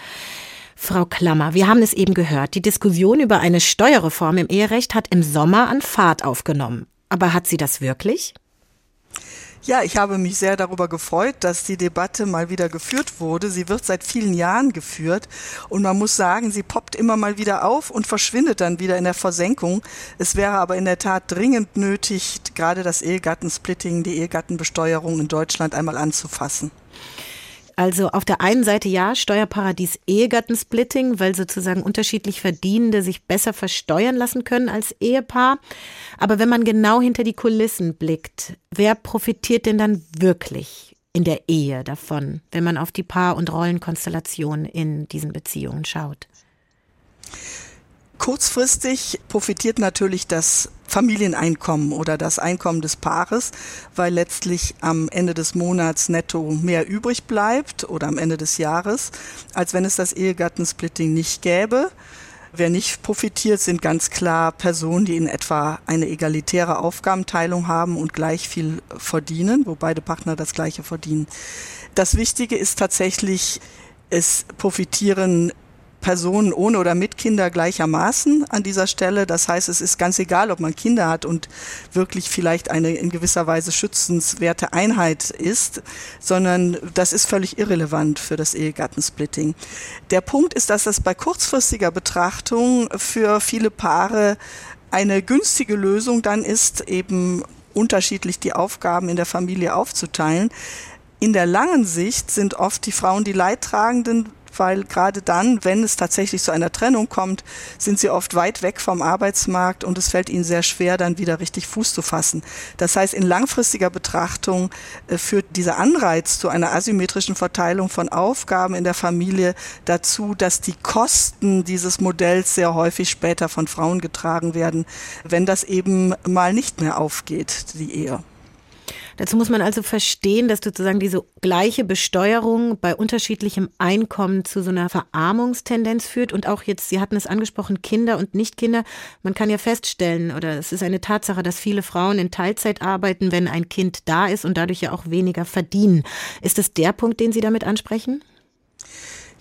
Frau Klammer, wir haben es eben gehört, die Diskussion über eine Steuerreform im Eherecht hat im Sommer an Fahrt aufgenommen. Aber hat sie das wirklich? Ja, ich habe mich sehr darüber gefreut, dass die Debatte mal wieder geführt wurde. Sie wird seit vielen Jahren geführt und man muss sagen, sie poppt immer mal wieder auf und verschwindet dann wieder in der Versenkung. Es wäre aber in der Tat dringend nötig, gerade das Ehegattensplitting, die Ehegattenbesteuerung in Deutschland einmal anzufassen. Also auf der einen Seite ja, Steuerparadies Ehegattensplitting, weil sozusagen unterschiedlich Verdienende sich besser versteuern lassen können als Ehepaar. Aber wenn man genau hinter die Kulissen blickt, wer profitiert denn dann wirklich in der Ehe davon, wenn man auf die Paar- und Rollenkonstellation in diesen Beziehungen schaut? Kurzfristig profitiert natürlich das Familieneinkommen oder das Einkommen des Paares, weil letztlich am Ende des Monats netto mehr übrig bleibt oder am Ende des Jahres, als wenn es das Ehegattensplitting nicht gäbe. Wer nicht profitiert, sind ganz klar Personen, die in etwa eine egalitäre Aufgabenteilung haben und gleich viel verdienen, wo beide Partner das gleiche verdienen. Das Wichtige ist tatsächlich, es profitieren Personen ohne oder mit Kinder gleichermaßen an dieser Stelle. Das heißt, es ist ganz egal, ob man Kinder hat und wirklich vielleicht eine in gewisser Weise schützenswerte Einheit ist, sondern das ist völlig irrelevant für das Ehegattensplitting. Der Punkt ist, dass das bei kurzfristiger Betrachtung für viele Paare eine günstige Lösung dann ist, eben unterschiedlich die Aufgaben in der Familie aufzuteilen. In der langen Sicht sind oft die Frauen die Leidtragenden, weil gerade dann, wenn es tatsächlich zu einer Trennung kommt, sind sie oft weit weg vom Arbeitsmarkt und es fällt ihnen sehr schwer, dann wieder richtig Fuß zu fassen. Das heißt, in langfristiger Betrachtung äh, führt dieser Anreiz zu einer asymmetrischen Verteilung von Aufgaben in der Familie dazu, dass die Kosten dieses Modells sehr häufig später von Frauen getragen werden, wenn das eben mal nicht mehr aufgeht, die Ehe. Dazu muss man also verstehen, dass sozusagen diese gleiche Besteuerung bei unterschiedlichem Einkommen zu so einer Verarmungstendenz führt und auch jetzt, Sie hatten es angesprochen, Kinder und Nichtkinder. Man kann ja feststellen, oder es ist eine Tatsache, dass viele Frauen in Teilzeit arbeiten, wenn ein Kind da ist und dadurch ja auch weniger verdienen. Ist das der Punkt, den Sie damit ansprechen?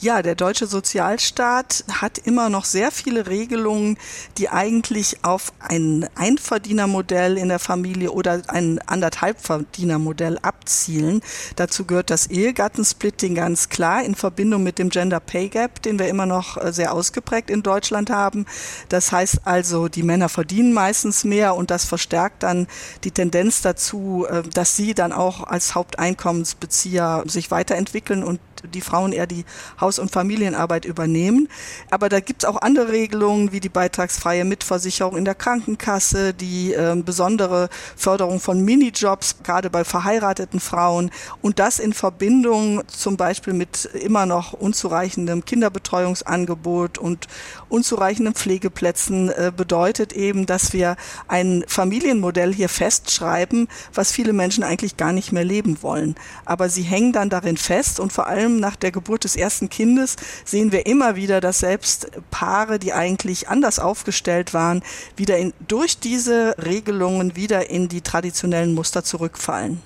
Ja, der deutsche Sozialstaat hat immer noch sehr viele Regelungen, die eigentlich auf ein Einverdienermodell in der Familie oder ein Anderthalbverdienermodell abzielen. Dazu gehört das Ehegattensplitting ganz klar in Verbindung mit dem Gender Pay Gap, den wir immer noch äh, sehr ausgeprägt in Deutschland haben. Das heißt also, die Männer verdienen meistens mehr und das verstärkt dann die Tendenz dazu, äh, dass sie dann auch als Haupteinkommensbezieher sich weiterentwickeln und die Frauen eher die Haus- und Familienarbeit übernehmen. Aber da gibt es auch andere Regelungen wie die beitragsfreie Mitversicherung in der Krankenkasse, die äh, besondere Förderung von Minijobs, gerade bei verheirateten Frauen und das in Verbindung zum Beispiel mit immer noch unzureichendem Kinderbetreuungsangebot und unzureichenden Pflegeplätzen äh, bedeutet eben, dass wir ein Familienmodell hier festschreiben, was viele Menschen eigentlich gar nicht mehr leben wollen. Aber sie hängen dann darin fest und vor allem nach der Geburt des ersten Kindes sehen wir immer wieder, dass selbst Paare, die eigentlich anders aufgestellt waren, wieder in, durch diese Regelungen wieder in die traditionellen Muster zurückfallen.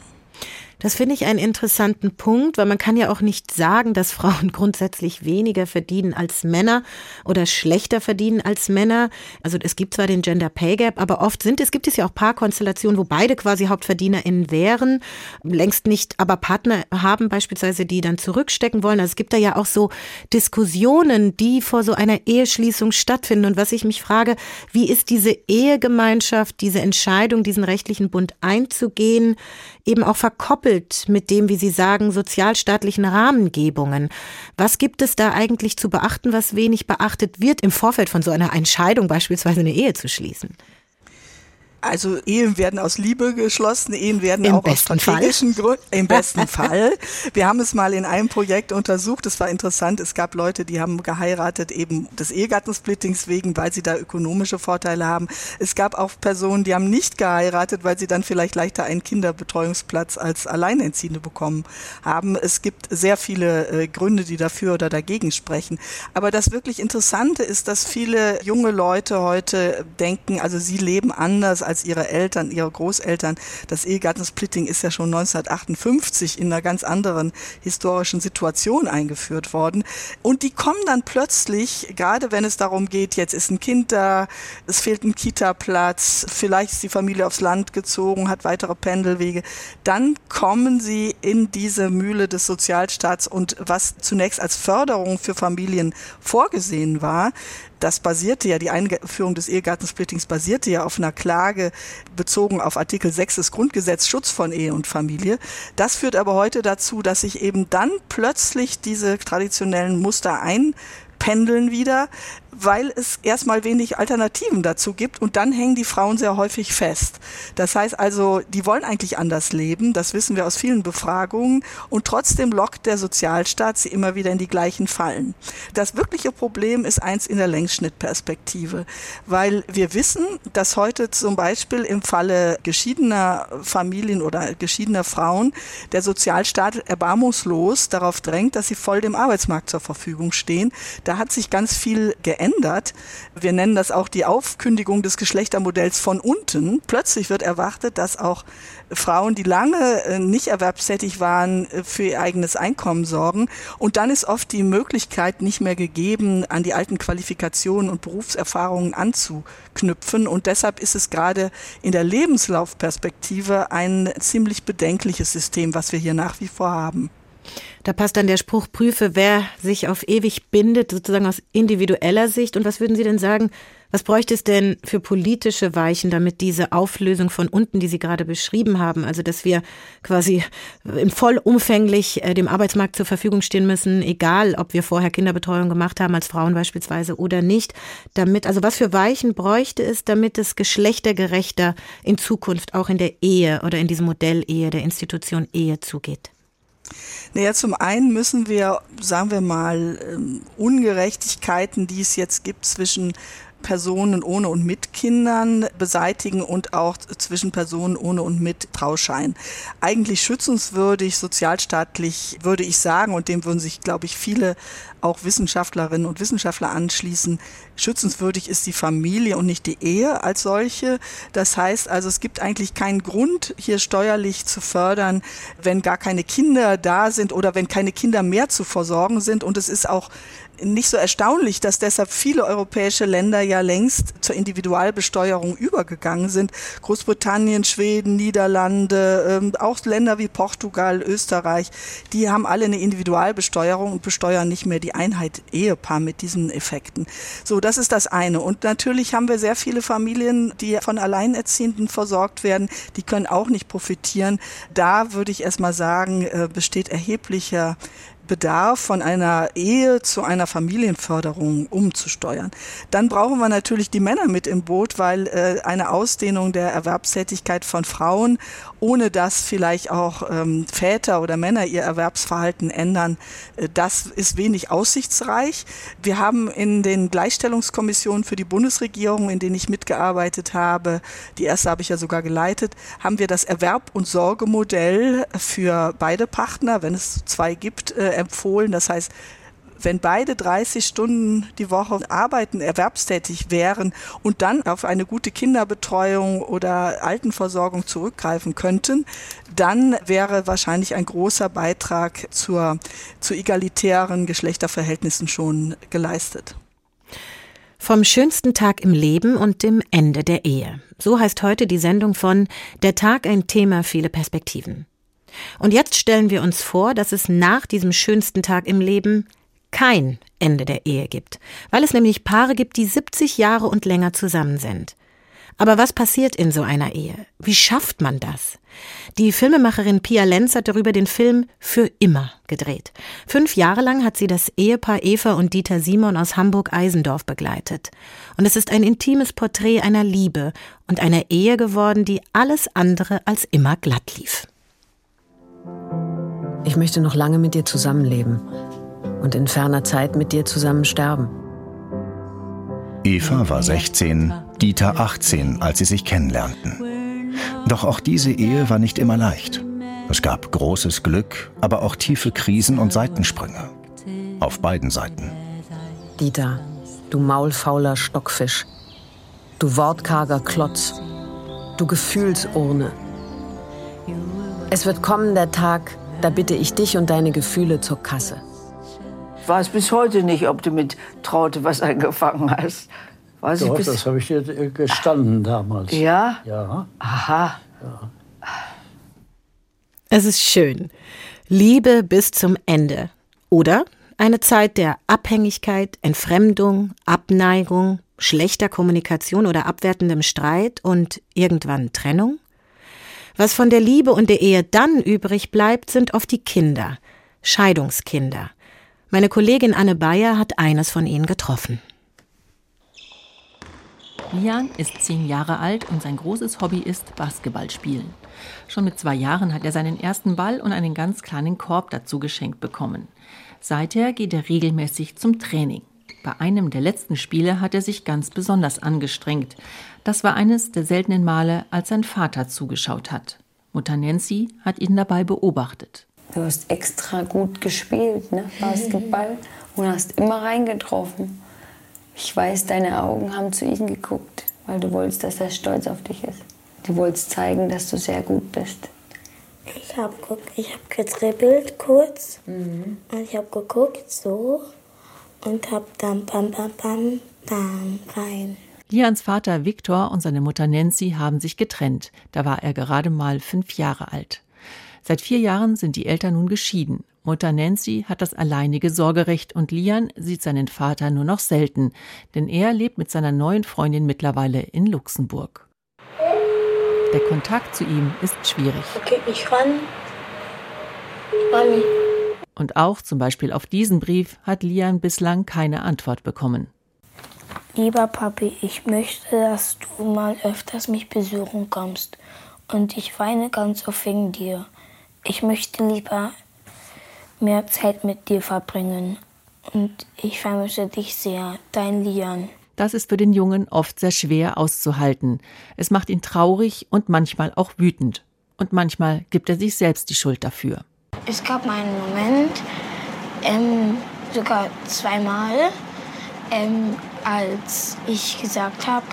Das finde ich einen interessanten Punkt, weil man kann ja auch nicht sagen, dass Frauen grundsätzlich weniger verdienen als Männer oder schlechter verdienen als Männer. Also es gibt zwar den Gender Pay Gap, aber oft sind es gibt es ja auch Paarkonstellationen, wo beide quasi HauptverdienerInnen wären, längst nicht aber Partner haben beispielsweise, die dann zurückstecken wollen. Also es gibt da ja auch so Diskussionen, die vor so einer Eheschließung stattfinden. Und was ich mich frage, wie ist diese Ehegemeinschaft, diese Entscheidung, diesen rechtlichen Bund einzugehen, eben auch verkoppelt mit dem, wie Sie sagen, sozialstaatlichen Rahmengebungen. Was gibt es da eigentlich zu beachten, was wenig beachtet wird im Vorfeld von so einer Entscheidung, beispielsweise eine Ehe zu schließen? Also Ehen werden aus Liebe geschlossen, Ehen werden Im auch aus strategischen Gründen. Im besten Fall. Wir haben es mal in einem Projekt untersucht. Es war interessant. Es gab Leute, die haben geheiratet eben des Ehegattensplittings wegen, weil sie da ökonomische Vorteile haben. Es gab auch Personen, die haben nicht geheiratet, weil sie dann vielleicht leichter einen Kinderbetreuungsplatz als Alleinerziehende bekommen haben. Es gibt sehr viele äh, Gründe, die dafür oder dagegen sprechen. Aber das wirklich Interessante ist, dass viele junge Leute heute denken, also sie leben anders als ihre Eltern, ihre Großeltern. Das Ehegattensplitting ist ja schon 1958 in einer ganz anderen historischen Situation eingeführt worden. Und die kommen dann plötzlich, gerade wenn es darum geht, jetzt ist ein Kind da, es fehlt ein Kita-Platz, vielleicht ist die Familie aufs Land gezogen, hat weitere Pendelwege, dann kommen sie in diese Mühle des Sozialstaats und was zunächst als Förderung für Familien vorgesehen war, das basierte ja, die Einführung des Ehegattensplittings basierte ja auf einer Klage bezogen auf Artikel 6 des Grundgesetzes Schutz von Ehe und Familie. Das führt aber heute dazu, dass sich eben dann plötzlich diese traditionellen Muster einpendeln wieder, weil es erstmal wenig Alternativen dazu gibt und dann hängen die Frauen sehr häufig fest. Das heißt also, die wollen eigentlich anders leben, das wissen wir aus vielen Befragungen und trotzdem lockt der Sozialstaat sie immer wieder in die gleichen Fallen. Das wirkliche Problem ist eins in der Längsschnittperspektive, weil wir wissen, dass heute zum Beispiel im Falle geschiedener Familien oder geschiedener Frauen der Sozialstaat erbarmungslos darauf drängt, dass sie voll dem Arbeitsmarkt zur Verfügung stehen. Da hat sich ganz viel geändert verändert. Wir nennen das auch die Aufkündigung des Geschlechtermodells von unten. Plötzlich wird erwartet, dass auch Frauen, die lange äh, nicht erwerbstätig waren, äh, für ihr eigenes Einkommen sorgen. Und dann ist oft die Möglichkeit nicht mehr gegeben, an die alten Qualifikationen und Berufserfahrungen anzuknüpfen. Und deshalb ist es gerade in der Lebenslaufperspektive ein ziemlich bedenkliches System, was wir hier nach wie vor haben. Da passt dann der Spruch, prüfe, wer sich auf ewig bindet, sozusagen aus individueller Sicht. Und was würden Sie denn sagen, was bräuchte es denn für politische Weichen, damit diese Auflösung von unten, die Sie gerade beschrieben haben, also dass wir quasi vollumfänglich äh, dem Arbeitsmarkt zur Verfügung stehen müssen, egal ob wir vorher Kinderbetreuung gemacht haben, als Frauen beispielsweise oder nicht, damit, also was für Weichen bräuchte es, damit es geschlechtergerechter in Zukunft auch in der Ehe oder in diesem Modell Ehe, der Institution Ehe zugeht? Naja, zum einen müssen wir, sagen wir mal, ähm, Ungerechtigkeiten, die es jetzt gibt zwischen Personen ohne und mit Kindern beseitigen und auch zwischen Personen ohne und mit Trauschein. Eigentlich schützenswürdig, sozialstaatlich würde ich sagen, und dem würden sich, glaube ich, viele auch Wissenschaftlerinnen und Wissenschaftler anschließen. Schützenswürdig ist die Familie und nicht die Ehe als solche. Das heißt also, es gibt eigentlich keinen Grund, hier steuerlich zu fördern, wenn gar keine Kinder da sind oder wenn keine Kinder mehr zu versorgen sind. Und es ist auch nicht so erstaunlich, dass deshalb viele europäische Länder ja längst zur Individualbesteuerung übergegangen sind. Großbritannien, Schweden, Niederlande, ähm, auch Länder wie Portugal, Österreich, die haben alle eine Individualbesteuerung und besteuern nicht mehr die Einheit Ehepaar mit diesen Effekten. So, das ist das eine. Und natürlich haben wir sehr viele Familien, die von Alleinerziehenden versorgt werden, die können auch nicht profitieren. Da würde ich erstmal sagen, äh, besteht erheblicher Bedarf von einer Ehe zu einer Familienförderung umzusteuern. Dann brauchen wir natürlich die Männer mit im Boot, weil äh, eine Ausdehnung der Erwerbstätigkeit von Frauen, ohne dass vielleicht auch ähm, Väter oder Männer ihr Erwerbsverhalten ändern, äh, das ist wenig aussichtsreich. Wir haben in den Gleichstellungskommissionen für die Bundesregierung, in denen ich mitgearbeitet habe, die erste habe ich ja sogar geleitet, haben wir das Erwerb- und Sorgemodell für beide Partner, wenn es zwei gibt, äh, empfohlen. Das heißt, wenn beide 30 Stunden die Woche arbeiten, erwerbstätig wären und dann auf eine gute Kinderbetreuung oder Altenversorgung zurückgreifen könnten, dann wäre wahrscheinlich ein großer Beitrag zur, zu egalitären Geschlechterverhältnissen schon geleistet. Vom schönsten Tag im Leben und dem Ende der Ehe. So heißt heute die Sendung von Der Tag ein Thema, viele Perspektiven. Und jetzt stellen wir uns vor, dass es nach diesem schönsten Tag im Leben kein Ende der Ehe gibt, weil es nämlich Paare gibt, die 70 Jahre und länger zusammen sind. Aber was passiert in so einer Ehe? Wie schafft man das? Die Filmemacherin Pia Lenz hat darüber den Film Für immer gedreht. Fünf Jahre lang hat sie das Ehepaar Eva und Dieter Simon aus Hamburg-Eisendorf begleitet. Und es ist ein intimes Porträt einer Liebe und einer Ehe geworden, die alles andere als immer glatt lief. Ich möchte noch lange mit dir zusammenleben und in ferner Zeit mit dir zusammen sterben. Eva war 16, Dieter 18, als sie sich kennenlernten. Doch auch diese Ehe war nicht immer leicht. Es gab großes Glück, aber auch tiefe Krisen und Seitensprünge. Auf beiden Seiten. Dieter, du maulfauler Stockfisch. Du wortkarger Klotz. Du Gefühlsurne. Es wird kommen der Tag, da bitte ich dich und deine Gefühle zur Kasse. Ich weiß bis heute nicht, ob du mit Traute was angefangen hast. Weiß Doch, ich bis das habe ich dir gestanden damals. Ja? Ja. Aha. ja. Es ist schön. Liebe bis zum Ende. Oder eine Zeit der Abhängigkeit, Entfremdung, Abneigung, schlechter Kommunikation oder abwertendem Streit und irgendwann Trennung? Was von der Liebe und der Ehe dann übrig bleibt, sind oft die Kinder, Scheidungskinder. Meine Kollegin Anne Bayer hat eines von ihnen getroffen. Lian ist zehn Jahre alt und sein großes Hobby ist Basketball spielen. Schon mit zwei Jahren hat er seinen ersten Ball und einen ganz kleinen Korb dazu geschenkt bekommen. Seither geht er regelmäßig zum Training. Bei einem der letzten Spiele hat er sich ganz besonders angestrengt. Das war eines der seltenen Male, als sein Vater zugeschaut hat. Mutter Nancy hat ihn dabei beobachtet. Du hast extra gut gespielt, ne? Basketball, und hast immer reingetroffen. Ich weiß, deine Augen haben zu ihm geguckt, weil du wolltest, dass er stolz auf dich ist. Du wolltest zeigen, dass du sehr gut bist. Ich habe ich hab getribbelt kurz und ich habe geguckt so und habe dann bam, bam, bam, bam rein. Lians Vater Viktor und seine Mutter Nancy haben sich getrennt. Da war er gerade mal fünf Jahre alt. Seit vier Jahren sind die Eltern nun geschieden. Mutter Nancy hat das alleinige Sorgerecht und Lian sieht seinen Vater nur noch selten, denn er lebt mit seiner neuen Freundin mittlerweile in Luxemburg. Der Kontakt zu ihm ist schwierig. Okay, ich ran. Mami. Und auch zum Beispiel auf diesen Brief hat Lian bislang keine Antwort bekommen. Lieber Papi, ich möchte, dass du mal öfters mich besuchen kommst. Und ich weine ganz oft wegen dir. Ich möchte lieber mehr Zeit mit dir verbringen. Und ich vermisse dich sehr. Dein Lian. Das ist für den Jungen oft sehr schwer auszuhalten. Es macht ihn traurig und manchmal auch wütend. Und manchmal gibt er sich selbst die Schuld dafür. Es gab mal einen Moment, ähm, sogar zweimal, ähm, als ich gesagt habe,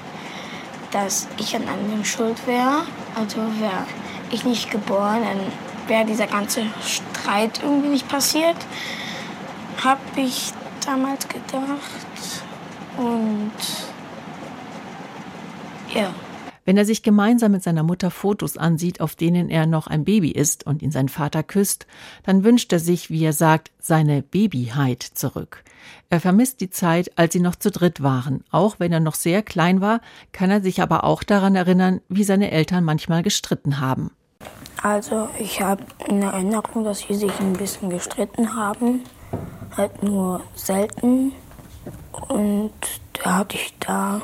dass ich an allem schuld wäre. Also wäre ich nicht geboren, dann wäre dieser ganze Streit irgendwie nicht passiert. Habe ich damals gedacht. Und ja. Wenn er sich gemeinsam mit seiner Mutter Fotos ansieht, auf denen er noch ein Baby ist und ihn sein Vater küsst, dann wünscht er sich, wie er sagt, seine Babyheit zurück. Er vermisst die Zeit, als sie noch zu dritt waren. Auch wenn er noch sehr klein war, kann er sich aber auch daran erinnern, wie seine Eltern manchmal gestritten haben. Also ich habe in Erinnerung, dass sie sich ein bisschen gestritten haben, halt nur selten. Und da hatte ich da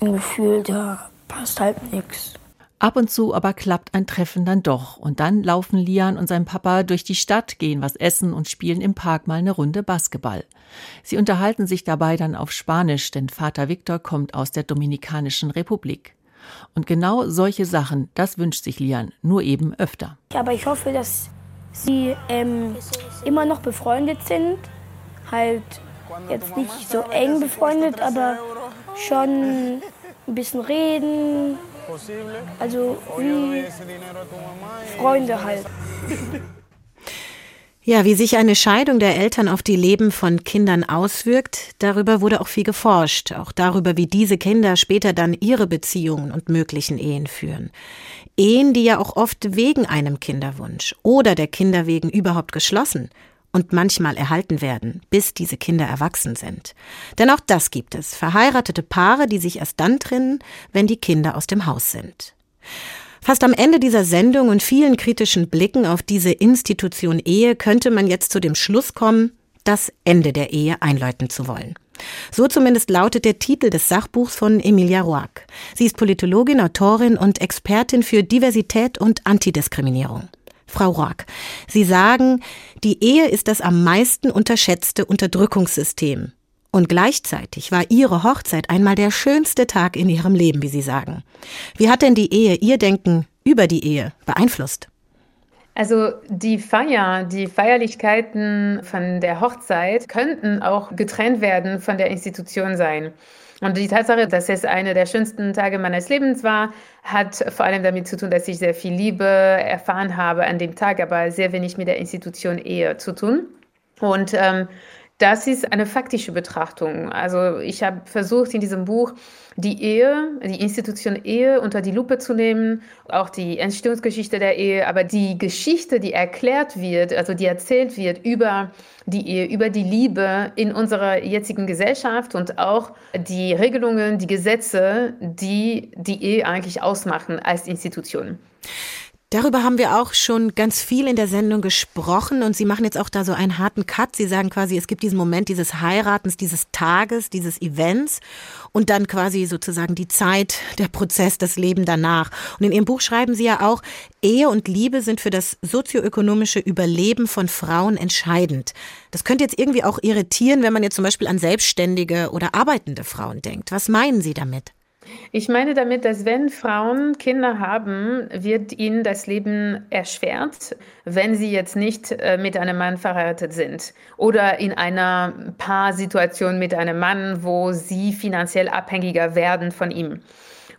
ein Gefühl, da passt halt nichts. Ab und zu aber klappt ein Treffen dann doch. Und dann laufen Lian und sein Papa durch die Stadt, gehen was essen und spielen im Park mal eine Runde Basketball. Sie unterhalten sich dabei dann auf Spanisch, denn Vater Viktor kommt aus der Dominikanischen Republik. Und genau solche Sachen, das wünscht sich Lian, nur eben öfter. Aber ich hoffe, dass sie ähm, immer noch befreundet sind. Halt jetzt nicht so eng befreundet, aber schon ein bisschen reden. Also wie Freunde halt. Ja, wie sich eine Scheidung der Eltern auf die Leben von Kindern auswirkt, darüber wurde auch viel geforscht, auch darüber, wie diese Kinder später dann ihre Beziehungen und möglichen Ehen führen. Ehen, die ja auch oft wegen einem Kinderwunsch oder der Kinder wegen überhaupt geschlossen und manchmal erhalten werden, bis diese Kinder erwachsen sind. Denn auch das gibt es, verheiratete Paare, die sich erst dann trennen, wenn die Kinder aus dem Haus sind. Fast am Ende dieser Sendung und vielen kritischen Blicken auf diese Institution Ehe könnte man jetzt zu dem Schluss kommen, das Ende der Ehe einläuten zu wollen. So zumindest lautet der Titel des Sachbuchs von Emilia Roark. Sie ist Politologin, Autorin und Expertin für Diversität und Antidiskriminierung. Frau Roark, Sie sagen, die Ehe ist das am meisten unterschätzte Unterdrückungssystem. Und gleichzeitig war Ihre Hochzeit einmal der schönste Tag in Ihrem Leben, wie Sie sagen. Wie hat denn die Ehe Ihr Denken über die Ehe beeinflusst? Also die Feier, die Feierlichkeiten von der Hochzeit könnten auch getrennt werden von der Institution sein. Und die Tatsache, dass es einer der schönsten Tage meines Lebens war, hat vor allem damit zu tun, dass ich sehr viel Liebe erfahren habe an dem Tag, aber sehr wenig mit der Institution Ehe zu tun. Und ähm, das ist eine faktische Betrachtung. Also ich habe versucht in diesem Buch die Ehe, die Institution Ehe unter die Lupe zu nehmen, auch die Entstehungsgeschichte der Ehe, aber die Geschichte, die erklärt wird, also die erzählt wird über die Ehe, über die Liebe in unserer jetzigen Gesellschaft und auch die Regelungen, die Gesetze, die die Ehe eigentlich ausmachen als Institution. Darüber haben wir auch schon ganz viel in der Sendung gesprochen und Sie machen jetzt auch da so einen harten Cut. Sie sagen quasi, es gibt diesen Moment dieses Heiratens, dieses Tages, dieses Events und dann quasi sozusagen die Zeit, der Prozess, das Leben danach. Und in Ihrem Buch schreiben Sie ja auch, Ehe und Liebe sind für das sozioökonomische Überleben von Frauen entscheidend. Das könnte jetzt irgendwie auch irritieren, wenn man jetzt zum Beispiel an selbstständige oder arbeitende Frauen denkt. Was meinen Sie damit? Ich meine damit, dass wenn Frauen Kinder haben, wird ihnen das Leben erschwert, wenn sie jetzt nicht äh, mit einem Mann verheiratet sind oder in einer Paarsituation mit einem Mann, wo sie finanziell abhängiger werden von ihm.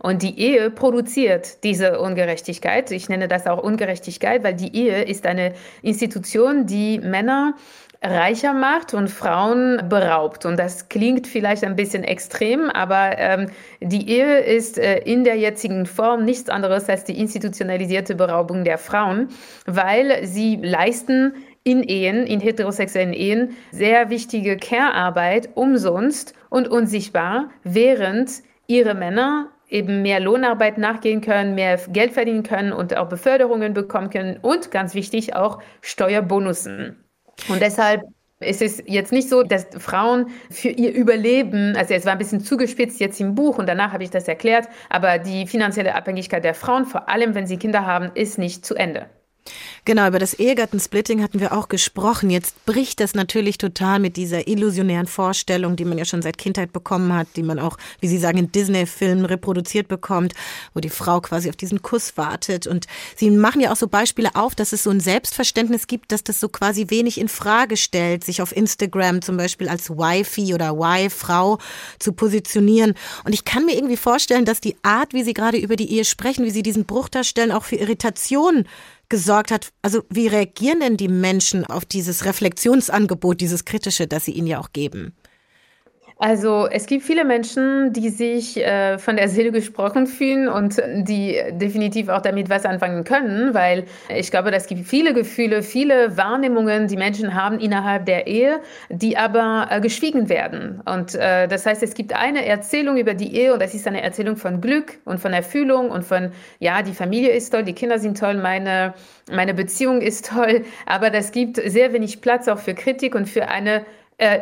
Und die Ehe produziert diese Ungerechtigkeit. Ich nenne das auch Ungerechtigkeit, weil die Ehe ist eine Institution, die Männer reicher macht und Frauen beraubt. Und das klingt vielleicht ein bisschen extrem, aber ähm, die Ehe ist äh, in der jetzigen Form nichts anderes als die institutionalisierte Beraubung der Frauen, weil sie leisten in Ehen, in heterosexuellen Ehen, sehr wichtige Care-Arbeit umsonst und unsichtbar, während ihre Männer eben mehr Lohnarbeit nachgehen können, mehr Geld verdienen können und auch Beförderungen bekommen können und ganz wichtig auch Steuerbonussen. Und deshalb ist es jetzt nicht so, dass Frauen für ihr Überleben, also es war ein bisschen zugespitzt jetzt im Buch und danach habe ich das erklärt, aber die finanzielle Abhängigkeit der Frauen, vor allem wenn sie Kinder haben, ist nicht zu Ende. Genau, über das Ehegattensplitting hatten wir auch gesprochen. Jetzt bricht das natürlich total mit dieser illusionären Vorstellung, die man ja schon seit Kindheit bekommen hat, die man auch, wie Sie sagen, in Disney-Filmen reproduziert bekommt, wo die Frau quasi auf diesen Kuss wartet. Und Sie machen ja auch so Beispiele auf, dass es so ein Selbstverständnis gibt, dass das so quasi wenig in Frage stellt, sich auf Instagram zum Beispiel als Wifi oder Wife-Frau zu positionieren. Und ich kann mir irgendwie vorstellen, dass die Art, wie Sie gerade über die Ehe sprechen, wie Sie diesen Bruch darstellen, auch für Irritation gesorgt hat. Also wie reagieren denn die Menschen auf dieses Reflexionsangebot, dieses kritische, das sie ihnen ja auch geben? Also es gibt viele Menschen, die sich äh, von der Seele gesprochen fühlen und die definitiv auch damit was anfangen können, weil ich glaube, es gibt viele Gefühle, viele Wahrnehmungen, die Menschen haben innerhalb der Ehe, die aber äh, geschwiegen werden. Und äh, das heißt, es gibt eine Erzählung über die Ehe und das ist eine Erzählung von Glück und von Erfüllung und von, ja, die Familie ist toll, die Kinder sind toll, meine, meine Beziehung ist toll, aber das gibt sehr wenig Platz auch für Kritik und für eine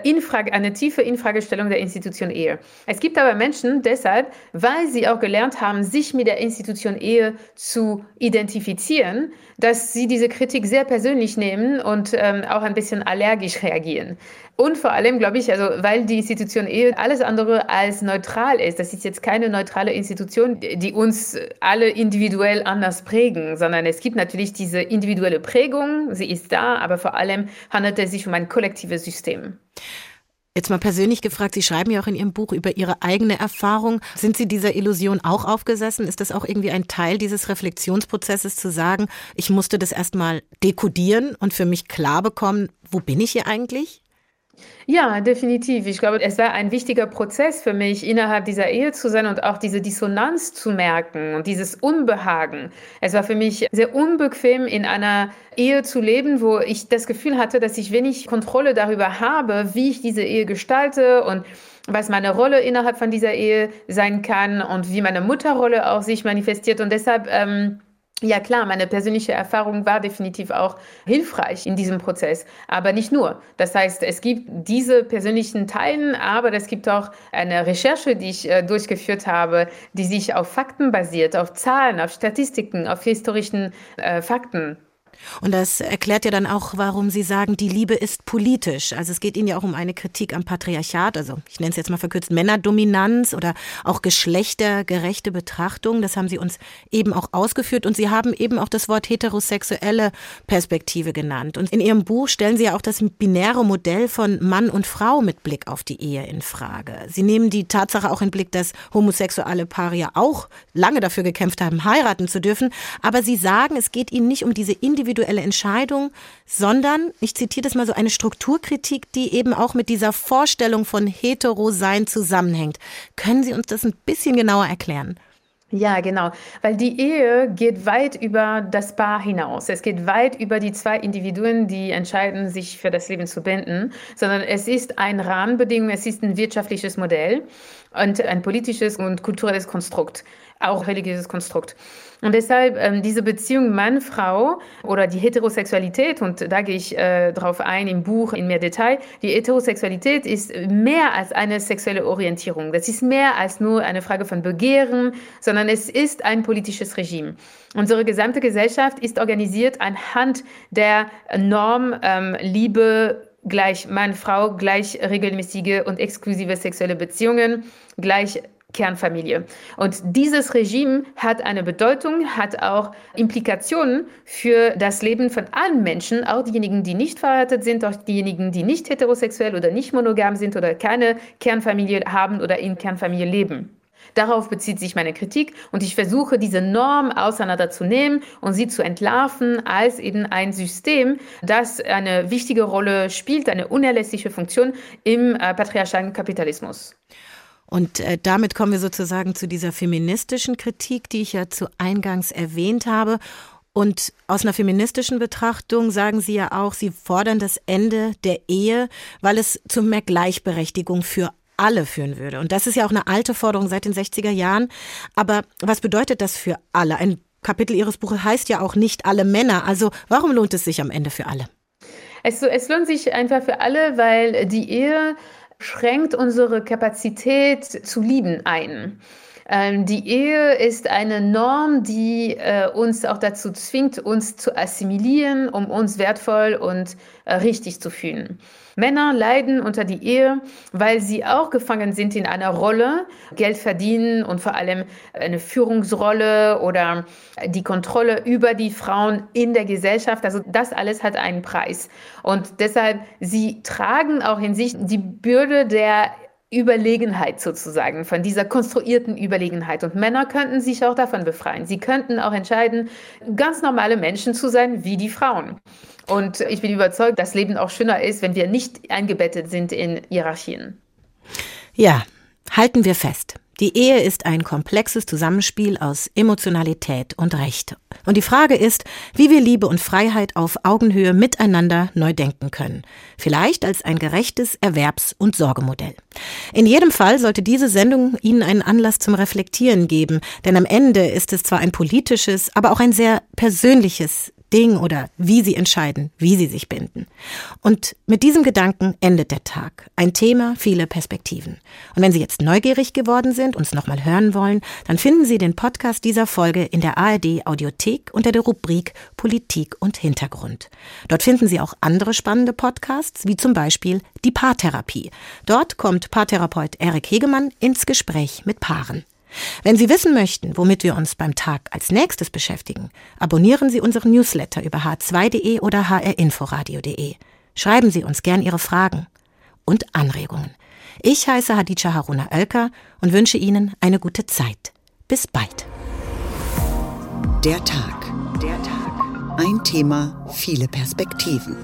Infrage, eine tiefe Infragestellung der Institution Ehe. Es gibt aber Menschen deshalb, weil sie auch gelernt haben, sich mit der Institution Ehe zu identifizieren, dass sie diese Kritik sehr persönlich nehmen und ähm, auch ein bisschen allergisch reagieren. Und vor allem, glaube ich, also, weil die Institution Ehe alles andere als neutral ist. Das ist jetzt keine neutrale Institution, die uns alle individuell anders prägen, sondern es gibt natürlich diese individuelle Prägung, sie ist da, aber vor allem handelt es sich um ein kollektives System. Jetzt mal persönlich gefragt, Sie schreiben ja auch in Ihrem Buch über Ihre eigene Erfahrung. Sind Sie dieser Illusion auch aufgesessen? Ist das auch irgendwie ein Teil dieses Reflexionsprozesses zu sagen, ich musste das erstmal dekodieren und für mich klar bekommen, wo bin ich hier eigentlich? Ja, definitiv. Ich glaube, es war ein wichtiger Prozess für mich, innerhalb dieser Ehe zu sein und auch diese Dissonanz zu merken und dieses Unbehagen. Es war für mich sehr unbequem, in einer Ehe zu leben, wo ich das Gefühl hatte, dass ich wenig Kontrolle darüber habe, wie ich diese Ehe gestalte und was meine Rolle innerhalb von dieser Ehe sein kann und wie meine Mutterrolle auch sich manifestiert. Und deshalb ähm, ja klar, meine persönliche Erfahrung war definitiv auch hilfreich in diesem Prozess, aber nicht nur. Das heißt, es gibt diese persönlichen Teilen, aber es gibt auch eine Recherche, die ich äh, durchgeführt habe, die sich auf Fakten basiert, auf Zahlen, auf Statistiken, auf historischen äh, Fakten und das erklärt ja dann auch, warum Sie sagen, die Liebe ist politisch. Also es geht Ihnen ja auch um eine Kritik am Patriarchat, also ich nenne es jetzt mal verkürzt Männerdominanz oder auch geschlechtergerechte Betrachtung. Das haben Sie uns eben auch ausgeführt und Sie haben eben auch das Wort heterosexuelle Perspektive genannt. Und in Ihrem Buch stellen Sie ja auch das binäre Modell von Mann und Frau mit Blick auf die Ehe in Frage. Sie nehmen die Tatsache auch in Blick, dass homosexuelle Paare ja auch lange dafür gekämpft haben, heiraten zu dürfen. Aber Sie sagen, es geht Ihnen nicht um diese individuelle individuelle Entscheidung, sondern, ich zitiere das mal so, eine Strukturkritik, die eben auch mit dieser Vorstellung von Hetero-Sein zusammenhängt. Können Sie uns das ein bisschen genauer erklären? Ja, genau, weil die Ehe geht weit über das Paar hinaus. Es geht weit über die zwei Individuen, die entscheiden, sich für das Leben zu binden, sondern es ist ein Rahmenbedingung, es ist ein wirtschaftliches Modell und ein politisches und kulturelles Konstrukt, auch religiöses Konstrukt. Und deshalb ähm, diese Beziehung Mann-Frau oder die Heterosexualität, und da gehe ich äh, drauf ein im Buch in mehr Detail, die Heterosexualität ist mehr als eine sexuelle Orientierung. Das ist mehr als nur eine Frage von Begehren, sondern es ist ein politisches Regime. Unsere gesamte Gesellschaft ist organisiert anhand der Norm ähm, Liebe, gleich Mann, Frau, gleich regelmäßige und exklusive sexuelle Beziehungen, gleich Kernfamilie. Und dieses Regime hat eine Bedeutung, hat auch Implikationen für das Leben von allen Menschen, auch diejenigen, die nicht verheiratet sind, auch diejenigen, die nicht heterosexuell oder nicht monogam sind oder keine Kernfamilie haben oder in Kernfamilie leben. Darauf bezieht sich meine Kritik und ich versuche, diese Norm auseinanderzunehmen und sie zu entlarven als eben ein System, das eine wichtige Rolle spielt, eine unerlässliche Funktion im äh, patriarchalen Kapitalismus. Und äh, damit kommen wir sozusagen zu dieser feministischen Kritik, die ich ja zu Eingangs erwähnt habe. Und aus einer feministischen Betrachtung sagen Sie ja auch, Sie fordern das Ende der Ehe, weil es zu mehr Gleichberechtigung für alle führen würde. Und das ist ja auch eine alte Forderung seit den 60er Jahren. Aber was bedeutet das für alle? Ein Kapitel Ihres Buches heißt ja auch nicht alle Männer. Also warum lohnt es sich am Ende für alle? Es, es lohnt sich einfach für alle, weil die Ehe schränkt unsere Kapazität zu lieben ein. Ähm, die Ehe ist eine Norm, die äh, uns auch dazu zwingt, uns zu assimilieren, um uns wertvoll und äh, richtig zu fühlen. Männer leiden unter die Ehe, weil sie auch gefangen sind in einer Rolle, Geld verdienen und vor allem eine Führungsrolle oder die Kontrolle über die Frauen in der Gesellschaft. Also das alles hat einen Preis. Und deshalb, sie tragen auch in sich die Bürde der Überlegenheit sozusagen, von dieser konstruierten Überlegenheit. Und Männer könnten sich auch davon befreien. Sie könnten auch entscheiden, ganz normale Menschen zu sein wie die Frauen. Und ich bin überzeugt, dass Leben auch schöner ist, wenn wir nicht eingebettet sind in Hierarchien. Ja, halten wir fest. Die Ehe ist ein komplexes Zusammenspiel aus Emotionalität und Recht. Und die Frage ist, wie wir Liebe und Freiheit auf Augenhöhe miteinander neu denken können. Vielleicht als ein gerechtes Erwerbs- und Sorgemodell. In jedem Fall sollte diese Sendung Ihnen einen Anlass zum Reflektieren geben, denn am Ende ist es zwar ein politisches, aber auch ein sehr persönliches Ding oder wie sie entscheiden, wie sie sich binden. Und mit diesem Gedanken endet der Tag. Ein Thema, viele Perspektiven. Und wenn Sie jetzt neugierig geworden sind, uns nochmal hören wollen, dann finden Sie den Podcast dieser Folge in der ARD Audiothek unter der Rubrik Politik und Hintergrund. Dort finden Sie auch andere spannende Podcasts, wie zum Beispiel die Paartherapie. Dort kommt Paartherapeut Erik Hegemann ins Gespräch mit Paaren. Wenn Sie wissen möchten, womit wir uns beim Tag als nächstes beschäftigen, abonnieren Sie unseren Newsletter über h2.de oder hrinforadio.de. Schreiben Sie uns gern Ihre Fragen und Anregungen. Ich heiße Hadija Haruna Oelker und wünsche Ihnen eine gute Zeit. Bis bald. Der Tag. Der Tag. Ein Thema, viele Perspektiven.